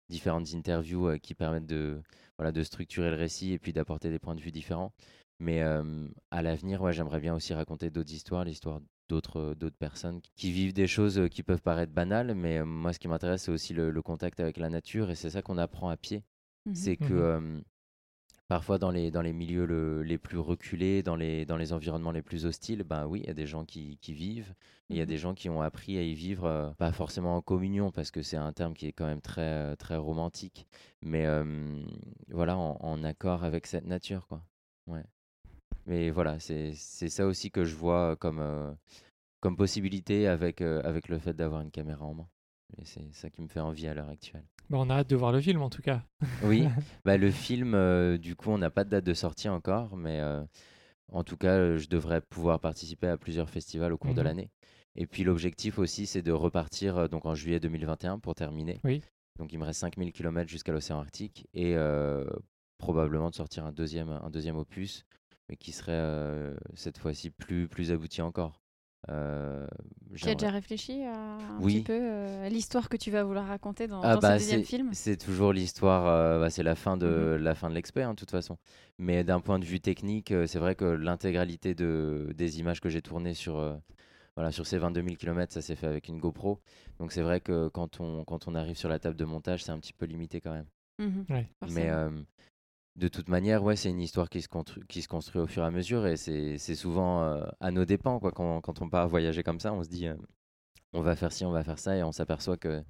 différentes interviews euh, qui permettent de, voilà, de structurer le récit et puis d'apporter des points de vue différents. Mais euh, à l'avenir, ouais, j'aimerais bien aussi raconter d'autres histoires, l'histoire d'autres d'autres personnes qui- vivent des choses qui peuvent paraître banales. Mais euh, moi, ce qui m'intéresse, c'est aussi le, le contact avec la nature et c'est ça qu'on apprend à pied Mhm. c'est que euh, parfois dans les, dans les milieux le- les plus reculés, dans les, dans les environnements les plus hostiles, ben oui, il y a des gens qui, qui vivent, il y a Mhm. des gens qui ont appris à y vivre, euh, pas forcément en communion, parce que c'est un terme qui est quand même très, très romantique, mais euh, voilà, en, en accord avec cette nature, quoi. Ouais. Mais voilà, c'est ça aussi que je vois comme, euh, comme possibilité avec, euh, avec le fait d'avoir une caméra en main. Et c'est ça qui me fait envie à l'heure actuelle. Bah, on a hâte de voir le film en tout cas. Oui, [laughs] bah, le film, euh, du coup, on n'a pas de date de sortie encore, mais en tout cas, je devrais pouvoir participer à plusieurs festivals au cours de Mhm. l'année. Et puis l'objectif aussi, c'est de repartir donc en juillet 2021 pour terminer. Oui. Donc il me reste 5000 km jusqu'à l'océan Arctique et probablement de sortir un deuxième, un deuxième opus, mais qui serait euh, cette fois-ci plus, plus abouti encore. Euh, Tu as déjà réfléchi à, un Oui. petit peu euh, à l'histoire que tu vas vouloir raconter dans, Ah dans bah, ce deuxième film? C'est toujours l'histoire, euh, bah, c'est la fin de Mhm. la fin de l'expert hein, de toute façon. Mais d'un point de vue technique, euh, c'est vrai que l'intégralité de, des images que j'ai tournées sur, euh, voilà, sur ces 22 000 km, ça s'est fait avec une GoPro. Donc c'est vrai que quand on, quand on arrive sur la table de montage, c'est un petit peu limité quand même. Mhm, Ouais. Mais euh, de toute manière, ouais, c'est une histoire qui se, constru- qui se construit au fur et à mesure et c'est souvent euh, à nos dépens. Quoi. Quand, quand on part voyager comme ça, on se dit euh, on va faire ci, on va faire ça et on s'aperçoit que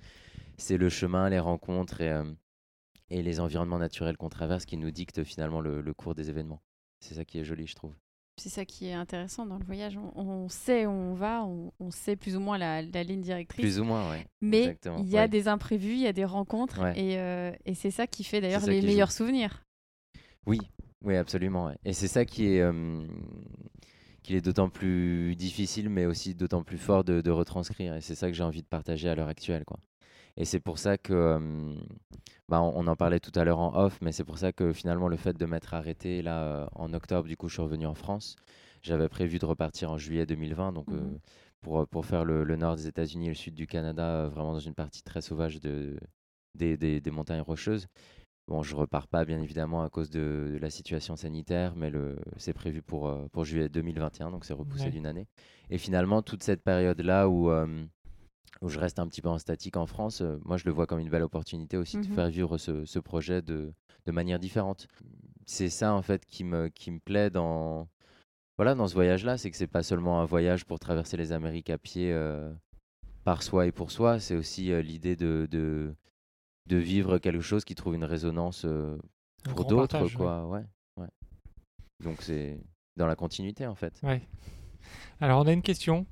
c'est le chemin, les rencontres et, euh, et les environnements naturels qu'on traverse qui nous dictent finalement le, le cours des événements. C'est ça qui est joli, je trouve. C'est ça qui est intéressant dans le voyage. On, on sait où on va, on, on sait plus ou moins la, la ligne directrice. Plus ou moins, ouais. mais il y a ouais. des imprévus, il y a des rencontres, Ouais. et, euh, et c'est ça qui fait d'ailleurs les meilleurs joue. souvenirs. Oui, oui, absolument. Et c'est ça qui est, euh, qu'il est d'autant plus difficile, mais aussi d'autant plus fort de, de retranscrire. Et c'est ça que j'ai envie de partager à l'heure actuelle. Quoi. Et c'est pour ça que, euh, bah, on, on en parlait tout à l'heure en off, mais c'est pour ça que finalement le fait de m'être arrêté là euh, en octobre, du coup je suis revenu en France. J'avais prévu de repartir en juillet 2020, donc euh, Mhm. pour, pour faire le, le nord des États-Unis et le sud du Canada, vraiment dans une partie très sauvage de, des, des- des montagnes rocheuses. Bon, je repars pas bien évidemment à cause de, de la situation sanitaire, mais c'est prévu pour, euh, pour juillet 2021, donc c'est repoussé Ouais. d'une année. Et finalement, toute cette période-là où, euh, où je reste un petit peu en statique en France, euh, moi je le vois comme une belle opportunité aussi de Mhm. faire vivre ce, ce projet de, de manière différente. C'est ça en fait qui me, qui me plaît dans, voilà, dans ce voyage-là, c'est que c'est pas seulement un voyage pour traverser les Amériques à pied euh, par soi et pour soi, c'est aussi l'idée de, de, de vivre quelque chose qui trouve une résonance euh, pour d'autres, ouais. quoi. Ouais, ouais. Donc c'est dans la continuité en fait. Ouais. Alors, on a une question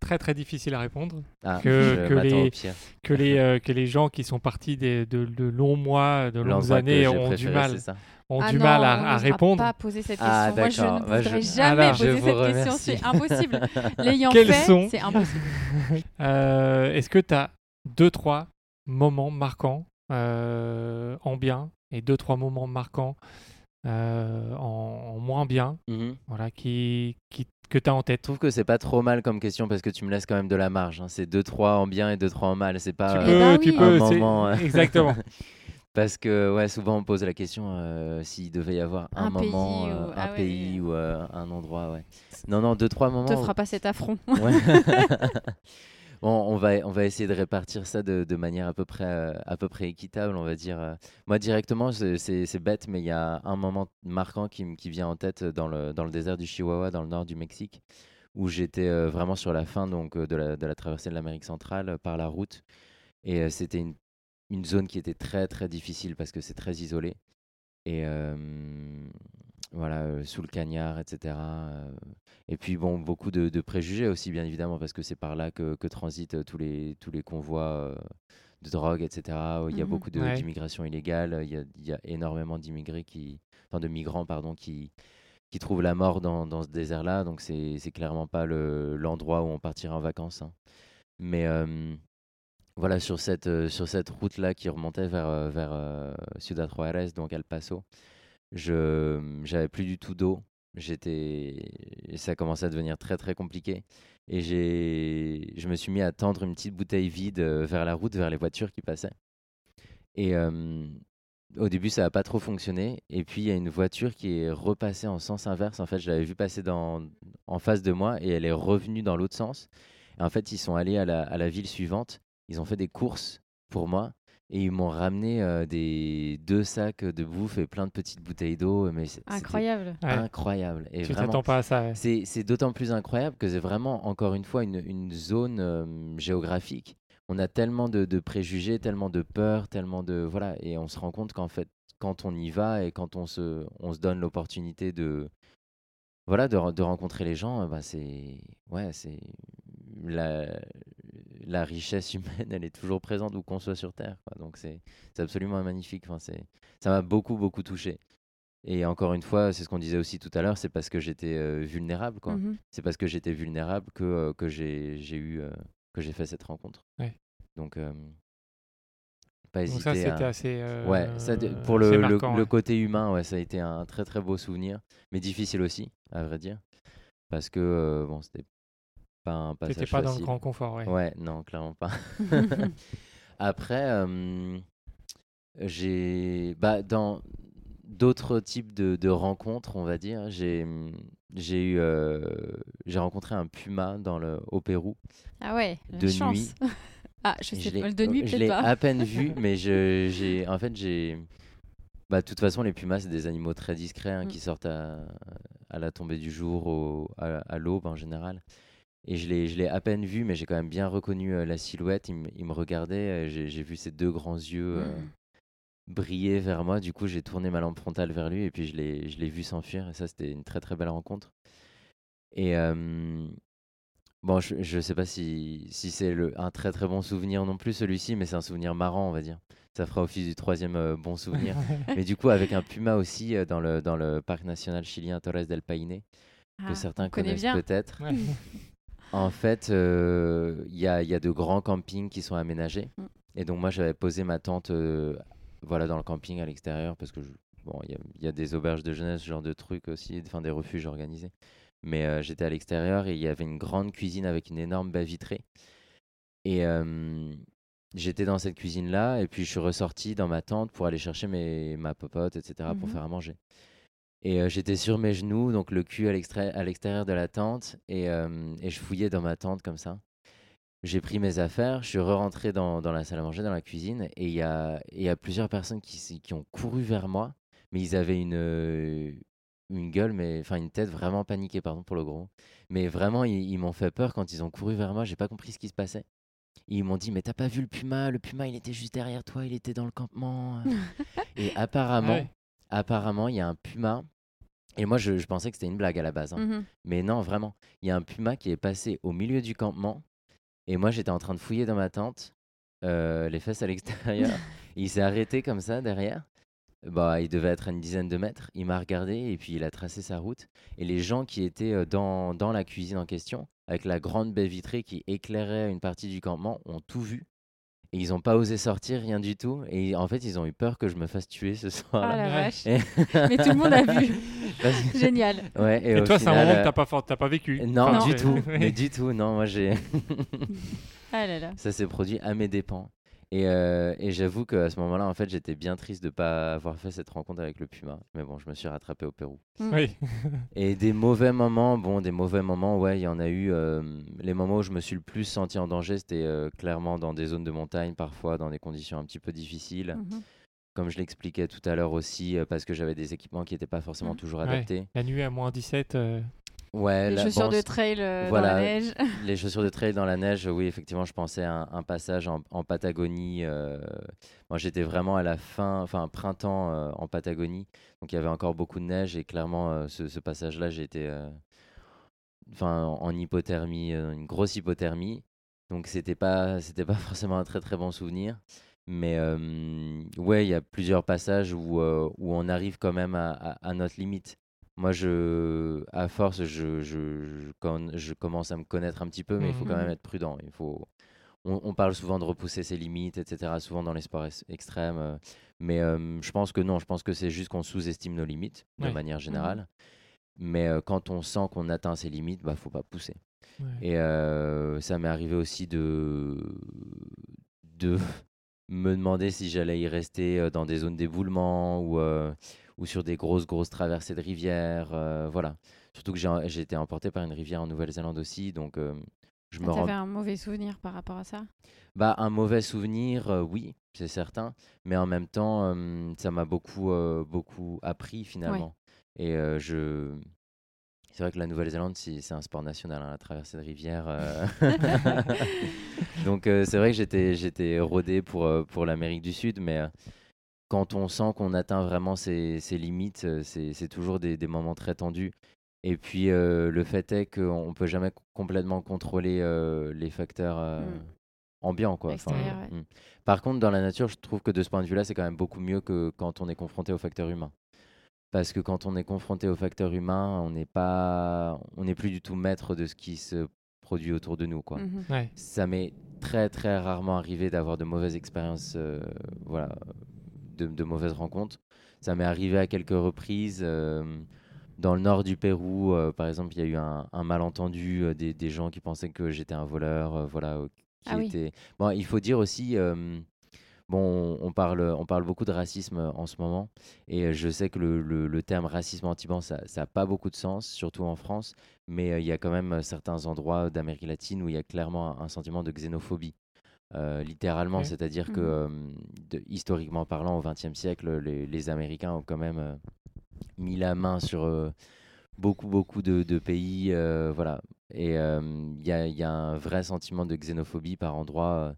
très très difficile à répondre. Ah, Que- les-. Que les, [laughs] euh, que les gens qui sont partis des- de, de longs mois, de longues années ont du mal, ont Ah du non, mal on à, à répondre. pas poser cette question. Ah, Moi, je ne. Bah, voudrais je- jamais Alors, poser cette question. remercie. C'est impossible. [laughs] L'ayant Quels fait, sont- c'est impossible. [laughs] Euh, Est-ce que tu as deux, trois moments marquants en bien et deux, trois moments marquants euh, en, en moins bien voilà, qui, qui, que tu as en tête Je trouve que c'est pas trop mal comme question parce que tu me laisses quand même de la marge. hein. C'est 2-3 en bien et 2-3 en mal. C'est pas. Tu euh, peux, ben tu peux, Un c'est- moment. [laughs] Exactement. Parce que ouais, souvent on pose la question euh, s'il devait y avoir un, Un pays moment, ou- euh, ah un ouais. pays ou euh, un endroit. Ouais. Non, non, deux trois On moments. te fera pas cet affront. Ouais. [laughs] [laughs] On va on va essayer de répartir ça de, manière à peu près euh, à peu près équitable, on va dire. euh. Moi directement, c'est- bête, mais il y a un moment marquant qui, me- qui vient en tête dans le dans le désert du Chihuahua, dans le nord du Mexique, où j'étais euh, vraiment sur la fin donc, de, la, de la traversée de l'Amérique centrale par la route. Et c'était une, une zone qui était très très difficile parce que c'est très isolé. Et voilà, euh, sous le cagnard, etc. euh, et puis bon, beaucoup de, de préjugés aussi, bien évidemment, parce que c'est par là que, que transitent euh, tous les, tous les convois euh, de drogue, etc. Il y a Mhm. beaucoup de- Ouais. d'immigration illégale. Il y a, il y a énormément d'immigrés qui, enfin de migrants, pardon, qui, qui trouvent la mort dans, dans ce désert-là. Donc c'est c'est clairement pas le- l'endroit où on partirait en vacances. hein. Mais euh, voilà, sur cette, euh, sur cette route-là qui remontait vers, euh, vers euh, Ciudad Juárez, donc El Paso, je j'avais plus du tout d'eau. J'étais, ça commençait à devenir très très compliqué. Et j'ai, je me suis mis à tendre une petite bouteille vide euh, vers la route, vers les voitures qui passaient. Et au début, ça n'a pas trop fonctionné. Et puis, il y a une voiture qui est repassée en sens inverse. En fait, je l'avais vue passer dans, en face de moi et elle est revenue dans l'autre sens. En fait, ils sont allés à la, à la ville suivante. Ils ont fait des courses pour moi. Et ils m'ont ramené euh, des deux sacs de bouffe et plein de petites bouteilles d'eau. Mais c'est- c'était Incroyable. Ouais. incroyable. Et Tu vraiment, t'attends pas à ça. ouais. c'est c'est d'autant plus incroyable que c'est vraiment, encore une fois, une, une zone euh, géographique. On a tellement de, de préjugés, tellement de peurs, tellement de... Voilà, et on se rend compte qu'en fait, quand on y va et quand on se, on se donne l'opportunité de... Voilà, de, re- de rencontrer les gens, euh, bah c'est... Ouais, c'est... La, la richesse humaine, [laughs] elle est toujours présente où qu'on soit sur Terre. quoi. Donc c'est absolument magnifique. Enfin, c'est- ça m'a beaucoup, beaucoup touché. Et encore une fois, c'est ce qu'on disait aussi tout à l'heure, c'est parce que j'étais euh, vulnérable, quoi. Mhm. C'est parce que j'étais vulnérable que, euh, que j'ai eu euh, que j'ai fait cette rencontre. Ouais. Donc pas Donc hésiter à- assez. Ouais, ça, pour le, le- marquant, le ouais. côté humain, ouais, ça a été un très très beau souvenir, mais difficile aussi, à vrai dire, parce que bon, c'était pas un passage T'étais pas dans le grand confort, ouais. Ouais, non, clairement pas. [laughs] [laughs] Après, euh, j'ai, bah, dans d'autres types de, de rencontres, on va dire, j'ai, j'ai eu, euh, j'ai rencontré un puma dans le, au Pérou. Ah ouais, De chance. nuit. [laughs] ah, je sais le de nuit je l'ai à peine vu, mais je, j'ai, en fait, j'ai, bah, de toute façon, les pumas, c'est des animaux très discrets hein, Mm. qui sortent à, à la tombée du jour, au, à, à l'aube en général. Et je l'ai, je l'ai à peine vu, mais j'ai quand même bien reconnu euh, la silhouette. Il, me- il me regardait, euh, j'ai, j'ai vu ses deux grands yeux euh, Mm. briller vers moi. Du coup, j'ai tourné ma lampe frontale vers lui et puis je l'ai, je l'ai vu s'enfuir. Et ça, c'était une très très belle rencontre. Et euh, bon, je, je sais pas si, si c'est le, un très très bon souvenir non plus celui-ci, mais c'est un souvenir marrant, on va dire. Ça fera office du troisième euh, bon souvenir. [laughs] mais du coup, avec un puma aussi euh, dans, le, dans le parc national chilien Torres del Paine, que Ah, certains connaît connaissent bien. peut-être. Ouais. [laughs] En fait, euh, il y, a, il y a de grands campings qui sont aménagés. Mm. Et donc, moi, j'avais posé ma tente euh, voilà, dans le camping à l'extérieur parce que je- bon, il y, a- il y a des auberges de jeunesse, ce genre de trucs aussi, enfin des refuges organisés. Mais euh, j'étais à l'extérieur et il y avait une grande cuisine avec une énorme baie vitrée. Et euh, j'étais dans cette cuisine-là et puis je suis ressorti dans ma tente pour aller chercher mes, ma popote, etc., pour Mhm. faire à manger. Et euh, j'étais sur mes genoux, donc le cul à l'extérieur de la tente, et, euh, et je fouillais dans ma tente comme ça. J'ai pris mes affaires, je suis re-rentré dans, dans la salle à manger, dans la cuisine, et il y a, et il y a plusieurs personnes qui, qui ont couru vers moi, mais ils avaient une, euh, une gueule, mais enfin une tête vraiment paniquée, pardon pour le gros. Mais vraiment, ils, ils m'ont fait peur quand ils ont couru vers moi, j'ai pas compris ce qui se passait. Ils m'ont dit, mais t'as pas vu le puma? Le puma, il était juste derrière toi, il était dans le campement. [laughs] et apparemment, Ouais. apparemment, il y a un puma. Et moi, je, je pensais que c'était une blague à la base. hein. Mhm. Mais non, vraiment. Il y a un puma qui est passé au milieu du campement. Et moi, j'étais en train de fouiller dans ma tente, euh, les fesses à l'extérieur. [laughs] il s'est arrêté comme ça derrière. Bah, il devait être à une dizaine de mètres. Il m'a regardé et puis il a tracé sa route. Et les gens qui étaient euh, dans, dans la cuisine en question, avec la grande baie vitrée qui éclairait une partie du campement, ont tout vu. Et ils n'ont pas osé sortir, rien du tout. Et en fait, ils ont eu peur que je me fasse tuer ce Ah soir-là. la vache. Et- [laughs] Mais tout le monde a vu. [laughs] Que- Génial. Ouais, et, toi, c'est un moment que euh, t'as pas, for- pas vécu. Non, Enfin, du tout. [laughs] Mais du tout, non, moi j'ai. Ah là là. ça s'est produit à mes dépens. Et, euh, et j'avoue qu'à ce moment-là, en fait, j'étais bien triste de ne pas avoir fait cette rencontre avec le puma. Mais bon, je me suis rattrapé au Pérou. Oui. [laughs] Et des mauvais moments, bon, des mauvais moments, ouais, il y en a eu. euh, les moments où je me suis le plus senti en danger, c'était euh, clairement dans des zones de montagne, parfois dans des conditions un petit peu difficiles. Mhm. Comme je l'expliquais tout à l'heure aussi, euh, parce que j'avais des équipements qui n'étaient pas forcément Mhm. toujours Ouais. adaptés. La nuit à moins 17. Ouais, Les chaussures de trail euh, voilà. dans la neige. [laughs] Les chaussures de trail dans la neige, oui, effectivement, je pensais à un, un passage en, en Patagonie. euh, Moi, j'étais vraiment à la fin, enfin, printemps euh, en Patagonie. Donc, il y avait encore beaucoup de neige. Et clairement, ce, ce passage-là, enfin, en, en hypothermie, une grosse hypothermie. Donc, c'était pas, [laughs] c'était pas forcément un très, très bon souvenir. Mais ouais, il y a plusieurs passages où, où on arrive quand même à, à- à notre limite. Moi, je, à force, je, je, je, con- je commence à me connaître un petit peu, mais il faut quand même être prudent. Il faut, on, on parle souvent de repousser ses limites, etc., souvent dans les sports ex- extrêmes. euh, mais euh, je pense que non, je pense que c'est juste qu'on sous-estime nos limites de Ouais. manière générale. Mais euh, quand on sent qu'on atteint ses limites, bah, faut pas pousser. Ouais. Et euh, ça m'est arrivé aussi de, de [laughs] me demander si j'allais y rester euh, dans des zones d'éboulement ou, euh, ou sur des grosses, grosses traversées de rivières. euh, voilà. Surtout que j'ai été emporté par une rivière en Nouvelle-Zélande aussi. Donc, euh, je me Tu rends. avais un mauvais souvenir par rapport à ça? Bah, un mauvais souvenir, euh, oui, c'est certain. Mais en même temps, ça m'a beaucoup, euh, beaucoup appris finalement. Et je. C'est vrai que la Nouvelle-Zélande, c'est un sport national, hein, la traversée de rivière. euh. [laughs] [laughs] Donc, euh, c'est vrai que j'étais rodé pour, pour l'Amérique du Sud, mais quand on sent qu'on atteint vraiment ses, ses limites, euh, c'est toujours des, des moments très tendus. Et puis, euh, le fait est qu'on ne peut jamais complètement contrôler euh, les facteurs euh, Mm. ambiants. Quoi. Enfin, Extérieurs, ouais. mm. Par contre, dans la nature, je trouve que de ce point de vue-là, c'est quand même beaucoup mieux que quand on est confronté aux facteurs humains. Parce que quand on est confronté aux facteurs humains, on n'est pas, on n'est plus du tout maître de ce qui se produit autour de nous. Quoi. Ouais. Ça m'est très très rarement arrivé d'avoir de mauvaises expériences, euh, voilà, de, de mauvaises rencontres. Ça m'est arrivé à quelques reprises. euh, dans le nord du Pérou, euh, par exemple, il y a eu un, un malentendu euh, des, des gens qui pensaient que j'étais un voleur, voilà, qui Ah oui. était. Bon, il faut dire aussi. Bon, on parle, on parle beaucoup de racisme en ce moment, et je sais que le, le- le terme racisme anti-blanc, ça n'a pas beaucoup de sens, surtout en France, mais euh, il y a quand même certains endroits d'Amérique latine où il y a clairement un, un sentiment de xénophobie. Euh, littéralement, c'est-à-dire que, Mhm. euh, de- historiquement parlant, au XXe siècle, les, les Américains ont quand même euh, mis la main sur beaucoup, beaucoup de, de pays, voilà. Et il y, a, il y a un vrai sentiment de xénophobie par endroit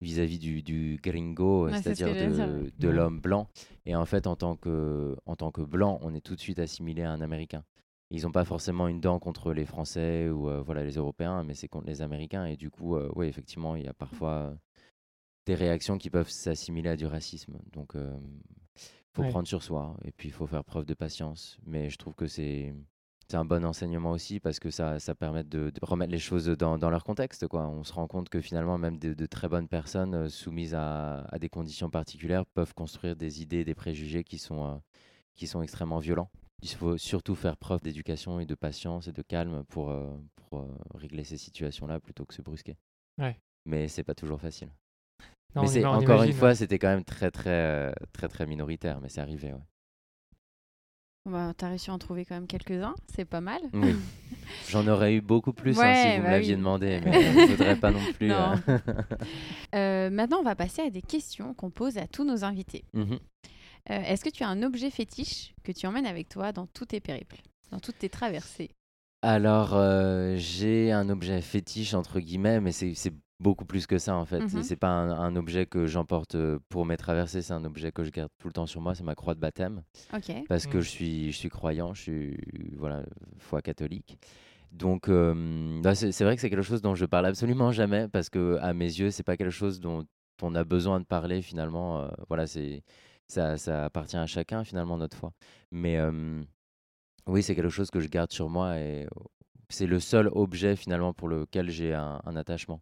vis-à-vis du, du gringo, c'est-à-dire de, Ouais. l'homme blanc. Et en fait, en tant que, en tant que blanc, on est tout de suite assimilé à un Américain. Ils n'ont pas forcément une dent contre les Français ou euh, voilà les Européens, mais c'est contre les Américains. Et du coup, euh, oui, effectivement, il y a parfois euh, des réactions qui peuvent s'assimiler à du racisme. Donc, il faut Ouais. prendre sur soi et puis il faut faire preuve de patience. Mais je trouve que c'est c'est un bon enseignement aussi parce que ça, ça permet de, de remettre les choses dans, dans leur contexte. Quoi. On se rend compte que finalement, même de, de très bonnes personnes euh, soumises à, à des conditions particulières peuvent construire des idées, des préjugés qui sont, euh, qui sont extrêmement violents. Il faut surtout faire preuve d'éducation et de patience et de calme pour, euh, pour euh, régler ces situations-là plutôt que se brusquer. Ouais. Mais c'est pas toujours facile. Non, mais c'est encore une fois, c'était quand même très très euh, très très minoritaire, mais c'est arrivé. ouais. Bah, T'as réussi à en trouver quand même quelques-uns, c'est pas mal. Oui. [laughs] J'en aurais eu beaucoup plus hein, si vous bah me l'aviez oui. demandé, [laughs] mais il ne faudrait pas non plus. Non. euh, [laughs] Euh, maintenant, on va passer à des questions qu'on pose à tous nos invités. mhm. Euh, Est-ce que tu as un objet fétiche que tu emmènes avec toi dans tous tes périples, dans toutes tes traversées? Alors, euh, j'ai un objet fétiche, entre guillemets, mais c'est beaucoup plus que ça, en fait. Mhm. C'est pas un, un objet que j'emporte euh, pour mes traversées, c'est un objet que je garde tout le temps sur moi, c'est ma croix de baptême. Ok. parce que Mm. je suis, je suis croyant, je suis voilà, foi catholique. Donc, euh, bah, c'est c'est vrai que c'est quelque chose dont je parle absolument jamais, parce que à mes yeux, c'est pas quelque chose dont on a besoin de parler finalement. euh, voilà, c'est ça, appartient à chacun finalement notre foi. Mais oui, c'est quelque chose que je garde sur moi et c'est le seul objet finalement pour lequel j'ai un, un attachement.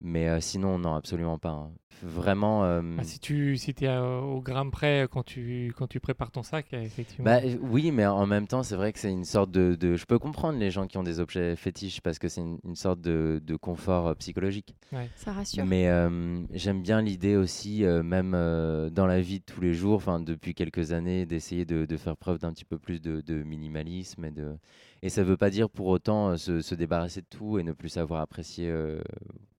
Mais euh, sinon, non, absolument pas. hein. Vraiment. euh, Ah, si tu si es au gramme près quand tu, quand tu prépares ton sac, euh, effectivement. Bah euh, oui, mais en même temps, c'est vrai que c'est une sorte de, de- Je peux comprendre les gens qui ont des objets fétiches parce que c'est une, une sorte de, de confort euh, psychologique. Ça rassure. Mais euh, j'aime bien l'idée aussi, euh, même euh, dans la vie de tous les jours, enfin depuis quelques années, d'essayer de, de faire preuve d'un petit peu plus de, de minimalisme et de. Et ça ne veut pas dire pour autant euh, se, se débarrasser de tout et ne plus savoir apprécier, euh,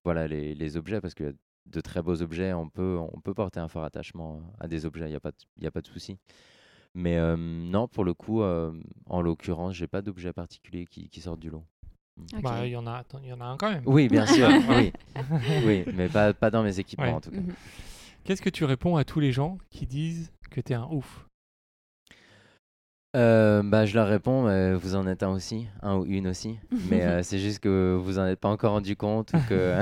voilà, les, les objets parce que de très beaux objets, on peut, on peut porter un fort attachement à des objets, il n'y a pas de, il y a pas de souci. Mais euh, non, pour le coup, euh, en l'occurrence, j'ai pas d'objet particulier qui, qui sortent du lot. Ok. Bah, il y en a, il y en a un quand même. Oui, bien sûr, [laughs] oui. oui, mais pas, pas dans mes équipements Ouais. en tout cas. Mhm. Qu'est-ce que tu réponds à tous les gens qui disent que tu es un ouf? Euh, bah, je leur réponds, euh, vous en êtes un aussi, un ou une aussi, mais euh, [laughs] c'est juste que vous en êtes pas encore rendu compte ou que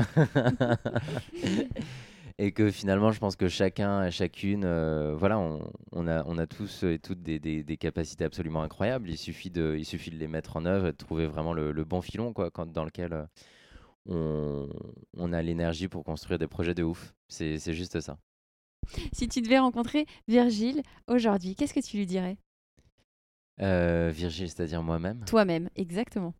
[laughs] et que finalement, je pense que chacun et chacune, euh, voilà, on, on a, on a tous et toutes des, des- des capacités absolument incroyables. Il suffit de, il suffit de les mettre en œuvre et de trouver vraiment le, le bon filon, quoi, quand, dans lequel euh, on, on a l'énergie pour construire des projets de ouf. C'est juste ça. Si tu devais rencontrer Virgile aujourd'hui, qu'est-ce que tu lui dirais? Euh, Virgile, c'est-à-dire moi-même. Toi-même, exactement.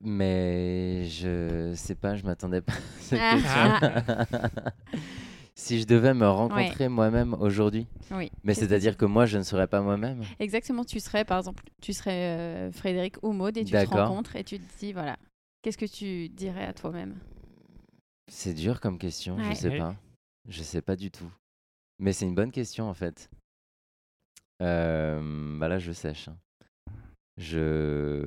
Mais je sais pas, je m'attendais pas à cette Ah. question. [laughs] si je devais me rencontrer moi-même aujourd'hui, Oui. mais c'est-à-dire que moi je ne serais pas moi-même? Exactement, tu serais par exemple, tu serais euh, Frédéric ou Maud et tu te rencontres et tu te dis voilà, qu'est-ce que tu dirais à toi-même? C'est dur comme question, Ouais. je sais Ouais. pas. Je sais pas du tout. Mais c'est une bonne question en fait. Euh, bah là je sèche. hein. Je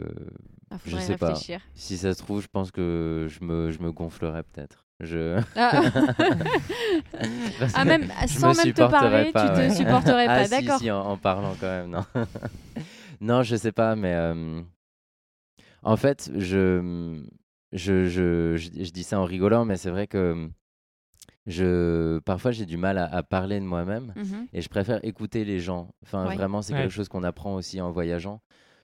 Ah, Je sais pas. réfléchir. si ça se trouve, je pense que je me, je me gonflerais peut-être. Je... Ah. [laughs] Ah, même sans me même te supporterais parler, pas, tu te ouais. supporterais ah, pas, si, d'accord si, en, en parlant quand même, non. [laughs] non, je sais pas, mais euh, en fait, je, je, je, je, je dis ça en rigolant, mais c'est vrai que je, parfois j'ai du mal à, à parler de moi-même Mhm. et je préfère écouter les gens. Enfin, Ouais. vraiment, c'est Ouais. quelque chose qu'on apprend aussi en voyageant,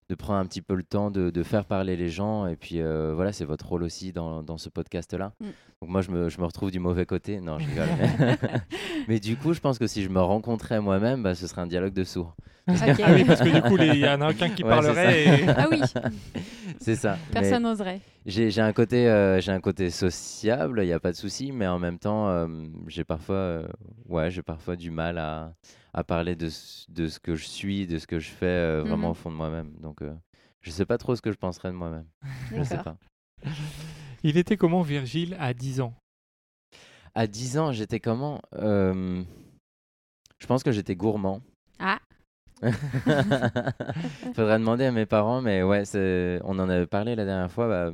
de prendre un petit peu le temps de, de faire parler les gens. Et puis euh, voilà, c'est votre rôle aussi dans, dans ce podcast-là. Mm. Donc moi, je me, je me retrouve du mauvais côté. Non, je rigole. mais... [laughs] [laughs] mais du coup, je pense que si je me rencontrais moi-même, bah, ce serait un dialogue de sourds. Ah oui, parce que du coup, il y en a aucun qui Ouais, parlerait. et- Ah oui, [laughs] C'est ça. Personne n'oserait. J'ai un côté, euh, j'ai un côté sociable, il n'y a pas de souci, mais en même temps, euh, j'ai parfois, euh, ouais, j'ai parfois du mal à, à parler de, ce- de ce que je suis, de ce que je fais euh, vraiment au fond de moi-même. Donc, euh, je sais pas trop ce que je penserais de moi-même. Je sais pas. [laughs] Il était comment Virgile à 10 ans? À 10 ans, j'étais comment Euh, Je pense que j'étais gourmand. [laughs] Faudrait demander à mes parents, mais ouais, on en avait parlé la dernière fois, bah,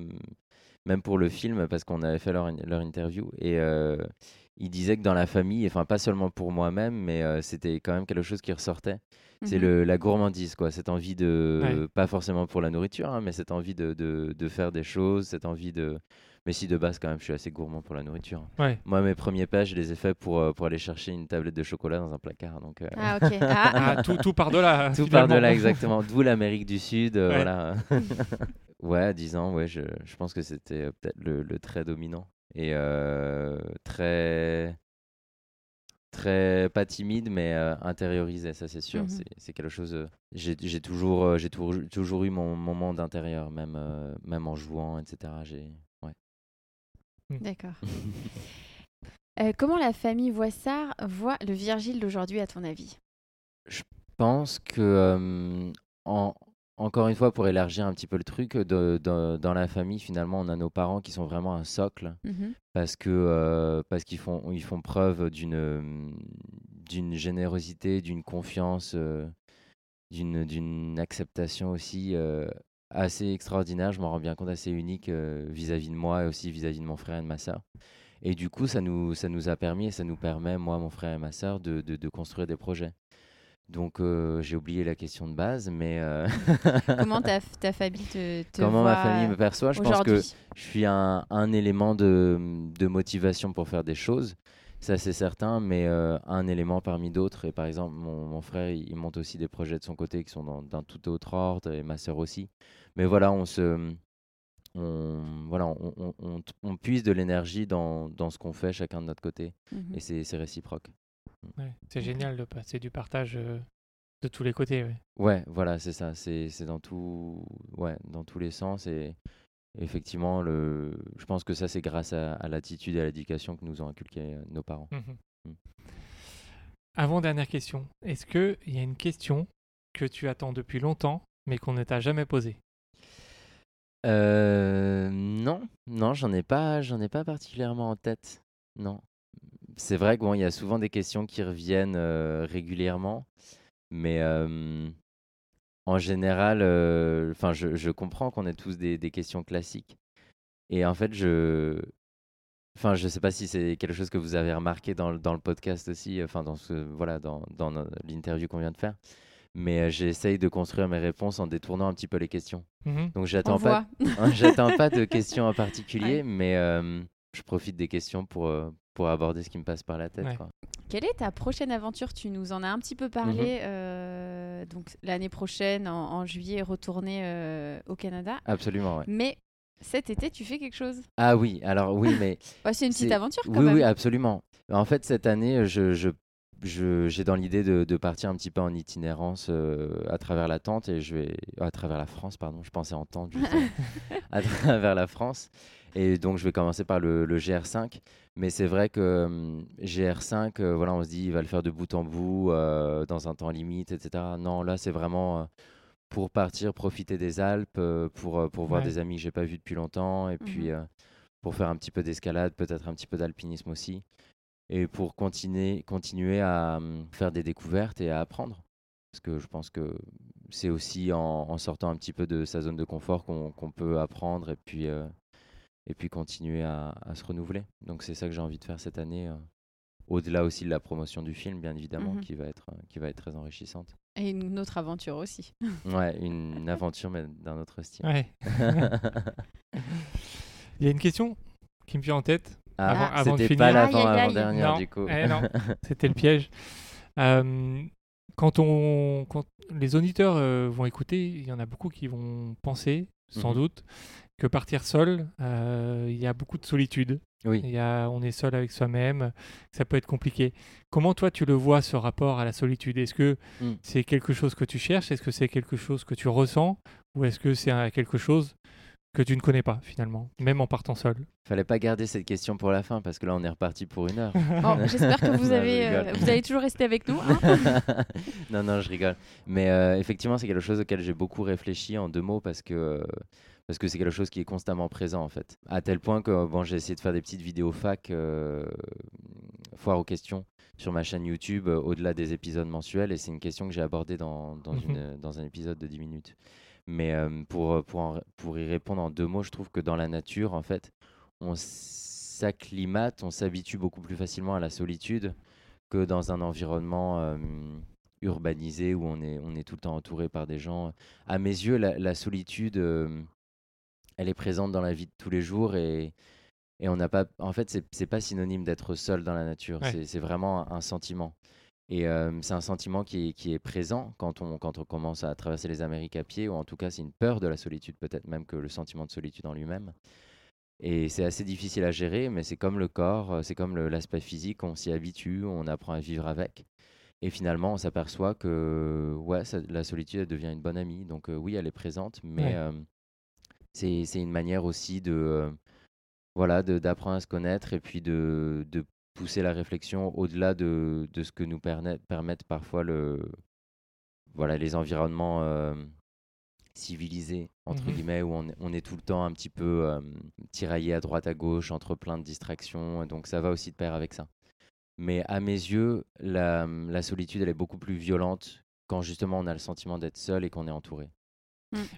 même pour le film, parce qu'on avait fait leur, in- leur interview. Et euh, ils disaient que dans la famille, enfin pas seulement pour moi-même, mais euh, c'était quand même quelque chose qui ressortait. C'est Mhm. la gourmandise, quoi. Cette envie de, Ouais. pas forcément pour la nourriture, hein, mais cette envie de, de, de faire des choses, cette envie de. Mais si de base, quand même, je suis assez gourmand pour la nourriture. Ouais. Moi, mes premiers pas, je les ai faits pour, euh, pour aller chercher une tablette de chocolat dans un placard. Donc, euh, Ah ok. [laughs] Ah. Ah, tout, tout par de là. tout par de là, [laughs] exactement. D'où l'Amérique du Sud, euh, Ouais. voilà. [laughs] ouais, à 10 ans, ouais, je, je pense que c'était peut-être le, le trait dominant. Et euh, très. Très pas timide, mais euh, intériorisé, ça c'est sûr. Mhm. C'est- C'est quelque chose. euh, j'ai j'ai toujours, euh, j'ai toujours, toujours eu mon moment d'intérieur, même, euh, même en jouant, etc. J'ai. Ouais. D'accord. [laughs] Euh, comment la famille Voissard voit le Virgile d'aujourd'hui à ton avis? Pense que, euh, en- encore une fois, pour élargir un petit peu le truc, de- de- dans la famille, finalement, on a nos parents qui sont vraiment un socle Mhm. parce que euh, parce qu'ils font ils font preuve d'une d'une générosité, d'une confiance, euh, d'une d'une acceptation aussi euh, assez extraordinaire. Je m'en rends bien compte, assez unique euh, vis-à-vis de moi et aussi vis-à-vis de mon frère et de ma sœur. Et du coup, ça nous ça nous a permis et ça nous permet, moi, mon frère et ma sœur, de, de, de construire des projets. Donc euh, j'ai oublié la question de base, mais euh, [laughs] Comment ta, ta famille te, te comment ma famille me perçoit? Je pense que je suis un, un élément de, de motivation pour faire des choses, ça c'est certain, mais euh, un élément parmi d'autres. Et par exemple, mon, mon frère, il, il monte aussi des projets de son côté qui sont dans- d'un tout autre ordre, et ma sœur aussi. Mais voilà, on se... On, voilà, on, on- on- on puise de l'énergie dans, dans ce qu'on fait chacun de notre côté, Mhm. et c'est c'est réciproque. Ouais, c'est génial de passer du partage euh, de tous les côtés. ouais. Ouais, voilà, c'est ça. C'est c'est dans tout, ouais, dans tous les sens. Et effectivement, le, je pense que ça, c'est grâce à, à l'attitude et à l'éducation que nous ont inculqué euh, nos parents. Mhm. Mm. Avant dernière question, est-ce que il y a une question que tu attends depuis longtemps mais qu'on ne t'a jamais posée? Euh, non, non, j'en ai pas, j'en ai pas particulièrement en tête. Non. C'est vrai que bon, il y a souvent des questions qui reviennent euh, régulièrement. Mais euh, en général, euh, enfin, je, je comprends qu'on ait tous des, des questions classiques. Et en fait, je, Enfin, je sais pas si c'est quelque chose que vous avez remarqué dans, le- dans le podcast aussi, enfin dans ce voilà dans, l'interview qu'on vient de faire. Mais euh, j'essaye de construire mes réponses en détournant un petit peu les questions. Mhm. Donc On j'attends pas, voit. j'attends pas de questions en [laughs] particulier, Ouais. mais euh, je profite des questions pour euh, pour aborder ce qui me passe par la tête. Ouais. quoi. Quelle est ta prochaine aventure? Tu nous en as un petit peu Mhm. parlé. euh, donc l'année prochaine, en, en juillet, retourner euh, au Canada. Absolument, ouais. Mais cet été, tu fais quelque chose? Ah oui, alors oui, mais [laughs] Ouais, c'est une petite aventure quand oui, même. oui, absolument. En fait, cette année, je, je, je- j'ai dans l'idée de, de partir un petit peu en itinérance euh, à travers la tente et je vais à travers la France, pardon. Je pensais en tente, [laughs] à travers la France. Et donc, je vais commencer par le, le GR5. Mais c'est vrai que hum, GR5, euh, voilà, on se dit, il va le faire de bout en bout, euh, dans un temps limite, etc. Non, là, c'est vraiment euh, pour partir, profiter des Alpes, euh, pour, euh, pour voir Ouais. des amis que j'ai pas vus depuis longtemps, et puis Mhm. euh, pour faire un petit peu d'escalade, peut-être un petit peu d'alpinisme aussi, et pour continuer, continuer à faire des découvertes et à apprendre. Parce que je pense que c'est aussi en, en sortant un petit peu de sa zone de confort qu'on peut apprendre et puis, euh, et puis continuer à, à se renouveler. Donc c'est ça que j'ai envie de faire cette année, euh, au-delà aussi de la promotion du film, bien évidemment, Mhm. qui, va être, euh, qui va être très enrichissante. Et une autre aventure aussi. [laughs] Ouais, une aventure, mais d'un autre style. Ouais. [laughs] Il y a une question qui me vient en tête. Ah, Avant- avant de c'était pas Aïe, l'avant aïe, aïe. avant-dernière, Non, du coup. eh. [laughs] C'était le piège. Euh, quand, on, quand les auditeurs euh, vont écouter, il y en a beaucoup qui vont penser, sans Mhm. doute, que partir seul, euh, il y a beaucoup de solitude. Oui. Il y a, on est seul avec soi-même, ça peut être compliqué. Comment toi tu le vois ce rapport à la solitude? Est-ce que Mm. c'est quelque chose que tu cherches? Est-ce que c'est quelque chose que tu ressens? Ou est-ce que c'est quelque chose que tu ne connais pas finalement, même en partant seul? Fallait pas garder cette question pour la fin parce que là on est reparti pour une heure. [laughs] J'espère que [laughs] vous, Non, avez, euh, vous allez toujours rester avec nous. hein. [laughs] non, non, je rigole. Mais euh, effectivement, c'est quelque chose auquel j'ai beaucoup réfléchi en deux mots parce que euh, parce que c'est quelque chose qui est constamment présent en fait. À tel point que bon, j'ai essayé de faire des petites vidéos fac, euh, foire aux questions sur ma chaîne YouTube euh, au-delà des épisodes mensuels et c'est une question que j'ai abordée dans, dans, une, dans un épisode de 10 minutes. Mais euh, pour, pour, en- pour y répondre en deux mots, je trouve que dans la nature, en fait, on s'acclimate, on s'habitue beaucoup plus facilement à la solitude que dans un environnement euh, urbanisé où on est, on est tout le temps entouré par des gens. À mes yeux, la, la solitude, euh, elle est présente dans la vie de tous les jours et, et on n'a pas. En fait, c'est pas synonyme d'être seul dans la nature. Ouais. C'est- vraiment un, sentiment. Et euh, c'est un sentiment qui est, qui est présent quand on, quand on commence à traverser les Amériques à pied, ou en tout cas, c'est une peur de la solitude, peut-être même que le sentiment de solitude en lui-même. Et c'est assez difficile à gérer, mais c'est comme le corps, c'est comme l'aspect physique, on s'y habitue, on apprend à vivre avec. Et finalement, on s'aperçoit que ouais, ça- la solitude elle devient une bonne amie. Donc euh, oui, elle est présente, mais Ouais. euh, c'est c'est une manière aussi de euh, voilà d'apprendre à se connaître et puis de, de pousser la réflexion au-delà de, de ce que nous permet- permettent parfois le voilà les environnements euh, civilisés entre Mhm. guillemets où on, est- on est tout le temps un petit peu euh, tiraillé à droite à gauche entre plein de distractions. Donc ça va aussi de pair avec ça. Mais à mes yeux, la, la solitude, elle est beaucoup plus violente quand justement on a le sentiment d'être seul et qu'on est entouré.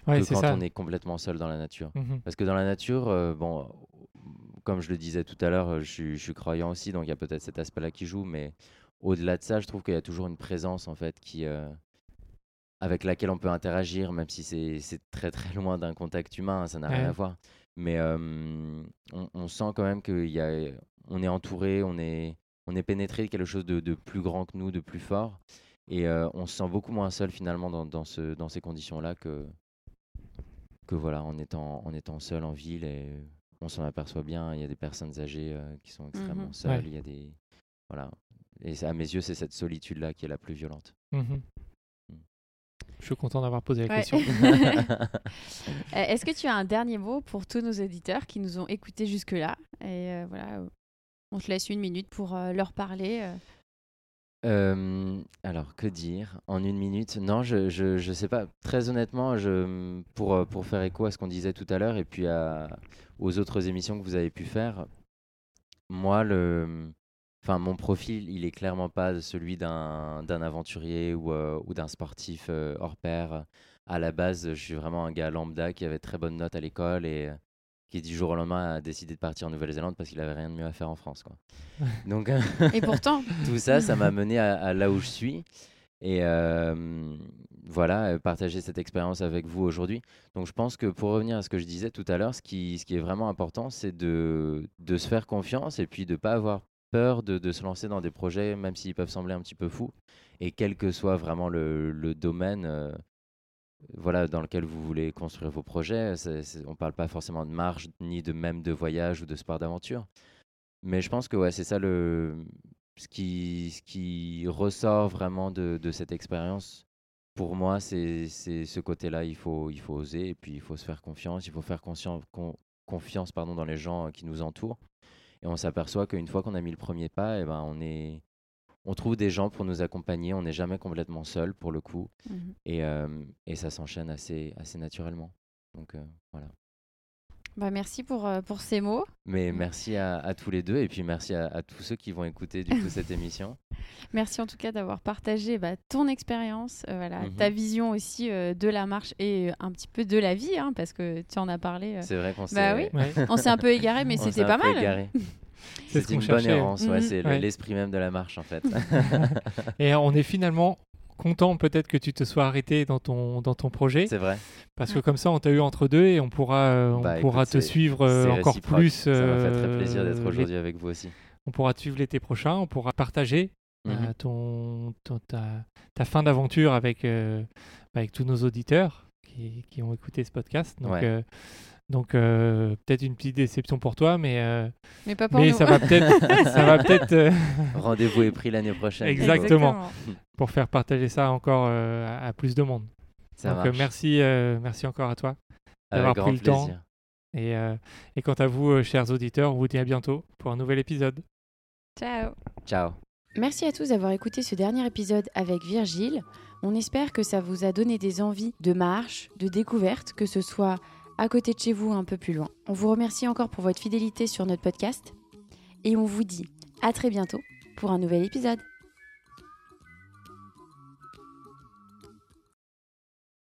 Ouais, que c'est quand ça. on est complètement seul dans la nature. Mhm. Parce que dans la nature, euh, bon, comme je le disais tout à l'heure, euh, je, suis- je suis croyant aussi, donc il y a peut-être cet aspect-là qui joue, mais au-delà de ça, je trouve qu'il y a toujours une présence en fait qui, euh, avec laquelle on peut interagir, même si c'est très très [laughs] loin d'un contact humain, hein, ça n'a rien à voir. Mais euh, on, on sent quand même qu'il y a, on est entouré, on est, on est pénétré de quelque chose de, de plus grand que nous, de plus fort, et euh, on se sent beaucoup moins seul finalement dans, dans, ce, dans ces conditions-là que, que voilà, en étant, en étant seul en ville et on s'en aperçoit bien, il y a des personnes âgées euh, qui sont extrêmement Mhm. seules, Ouais. il y a des voilà. Et à mes yeux, c'est cette solitude là qui est la plus violente. Mhm. Je suis content d'avoir posé la Ouais. question. [laughs] Euh, Est-ce que tu as un dernier mot pour tous nos éditeurs qui nous ont écoutés jusque-là? Et euh, voilà, on te laisse une minute pour euh, leur parler. euh. Alors, que dire? En une minute? Non, je, je, sais pas. Très honnêtement, je, pour, euh, pour faire écho à ce qu'on disait tout à l'heure et puis à, aux autres émissions que vous avez pu faire, moi, le, Enfin, mon profil, il est clairement pas celui d'un aventurier ou, euh, ou d'un sportif euh, hors pair. À la base, je suis vraiment un gars lambda qui avait très bonnes notes à l'école et qui du jour au lendemain a décidé de partir en Nouvelle-Zélande parce qu'il avait rien de mieux à faire en France. Quoi. Donc Et pourtant, [laughs] tout ça, ça m'a mené à, à là où je suis. Et euh, voilà, euh, partager cette expérience avec vous aujourd'hui. Donc je pense que pour revenir à ce que je disais tout à l'heure, ce qui, ce qui est vraiment important, c'est de, de se faire confiance et puis de ne pas avoir peur de, de se lancer dans des projets, même s'ils peuvent sembler un petit peu fous. Et quel que soit vraiment le, le domaine euh, voilà, dans lequel vous voulez construire vos projets, on ne parle pas forcément de marge, ni de même de voyage ou de sport d'aventure. Mais je pense que c'est ça le, ce, qui, ce qui ressort vraiment de, de cette expérience. Pour moi, c'est ce côté-là. Il faut, il faut oser et puis il faut se faire confiance. Il faut faire con- confiance pardon, dans les gens qui nous entourent. Et on s'aperçoit qu'une fois qu'on a mis le premier pas, eh ben, on, est, on trouve des gens pour nous accompagner. On n'est jamais complètement seul pour le coup. Mhm. Et, euh, et ça s'enchaîne assez, assez naturellement. Donc euh, voilà. bah, merci pour, euh, pour ces mots. Mais merci à, à tous les deux et puis merci à, à tous ceux qui vont écouter du coup cette [laughs] émission. Merci en tout cas d'avoir partagé bah, ton expérience, euh, voilà, Mhm. ta vision aussi euh, de la marche et euh, un petit peu de la vie, hein, parce que tu en as parlé. euh. C'est vrai qu'on s'est Bah oui. Ouais. On s'est un peu égaré, mais [laughs] on c'était s'est un pas peu mal. égaré. [laughs] C'est ce une qu'on bonne cherchait. errance, ouais, Mhm. c'est Ouais. l'esprit même de la marche en fait. [laughs] Et on est finalement content peut-être que tu te sois arrêté dans ton, dans ton projet, c'est vrai. parce que comme ça on t'a eu entre deux et on pourra, euh, on Bah, pourra écoute, te suivre euh, encore réciproque. plus. Ça m'a fait très euh, plaisir d'être aujourd'hui avec vous aussi. On pourra te suivre l'été prochain, on pourra partager euh, Mhm. ton, ton- ta, ta fin d'aventure avec, euh, avec tous nos auditeurs qui, qui ont écouté ce podcast. Donc, Ouais. Donc euh, peut-être une petite déception pour toi, mais, euh, Mais pas pour mais nous. ça va peut-être [laughs] ça va peut-être euh, Rendez-vous est pris l'année prochaine. Exactement. [laughs] pour faire partager ça encore euh, à, à plus de monde. Ça donc euh, merci, euh, merci encore à toi. d'avoir pris le temps. Et, euh, et quant à vous, euh, chers auditeurs, on vous dit à bientôt pour un nouvel épisode. Ciao. Ciao. Merci à tous d'avoir écouté ce dernier épisode avec Virgile. On espère que ça vous a donné des envies de marche, de découverte, que ce soit à côté de chez vous ou un peu plus loin. On vous remercie encore pour votre fidélité sur notre podcast et on vous dit à très bientôt pour un nouvel épisode.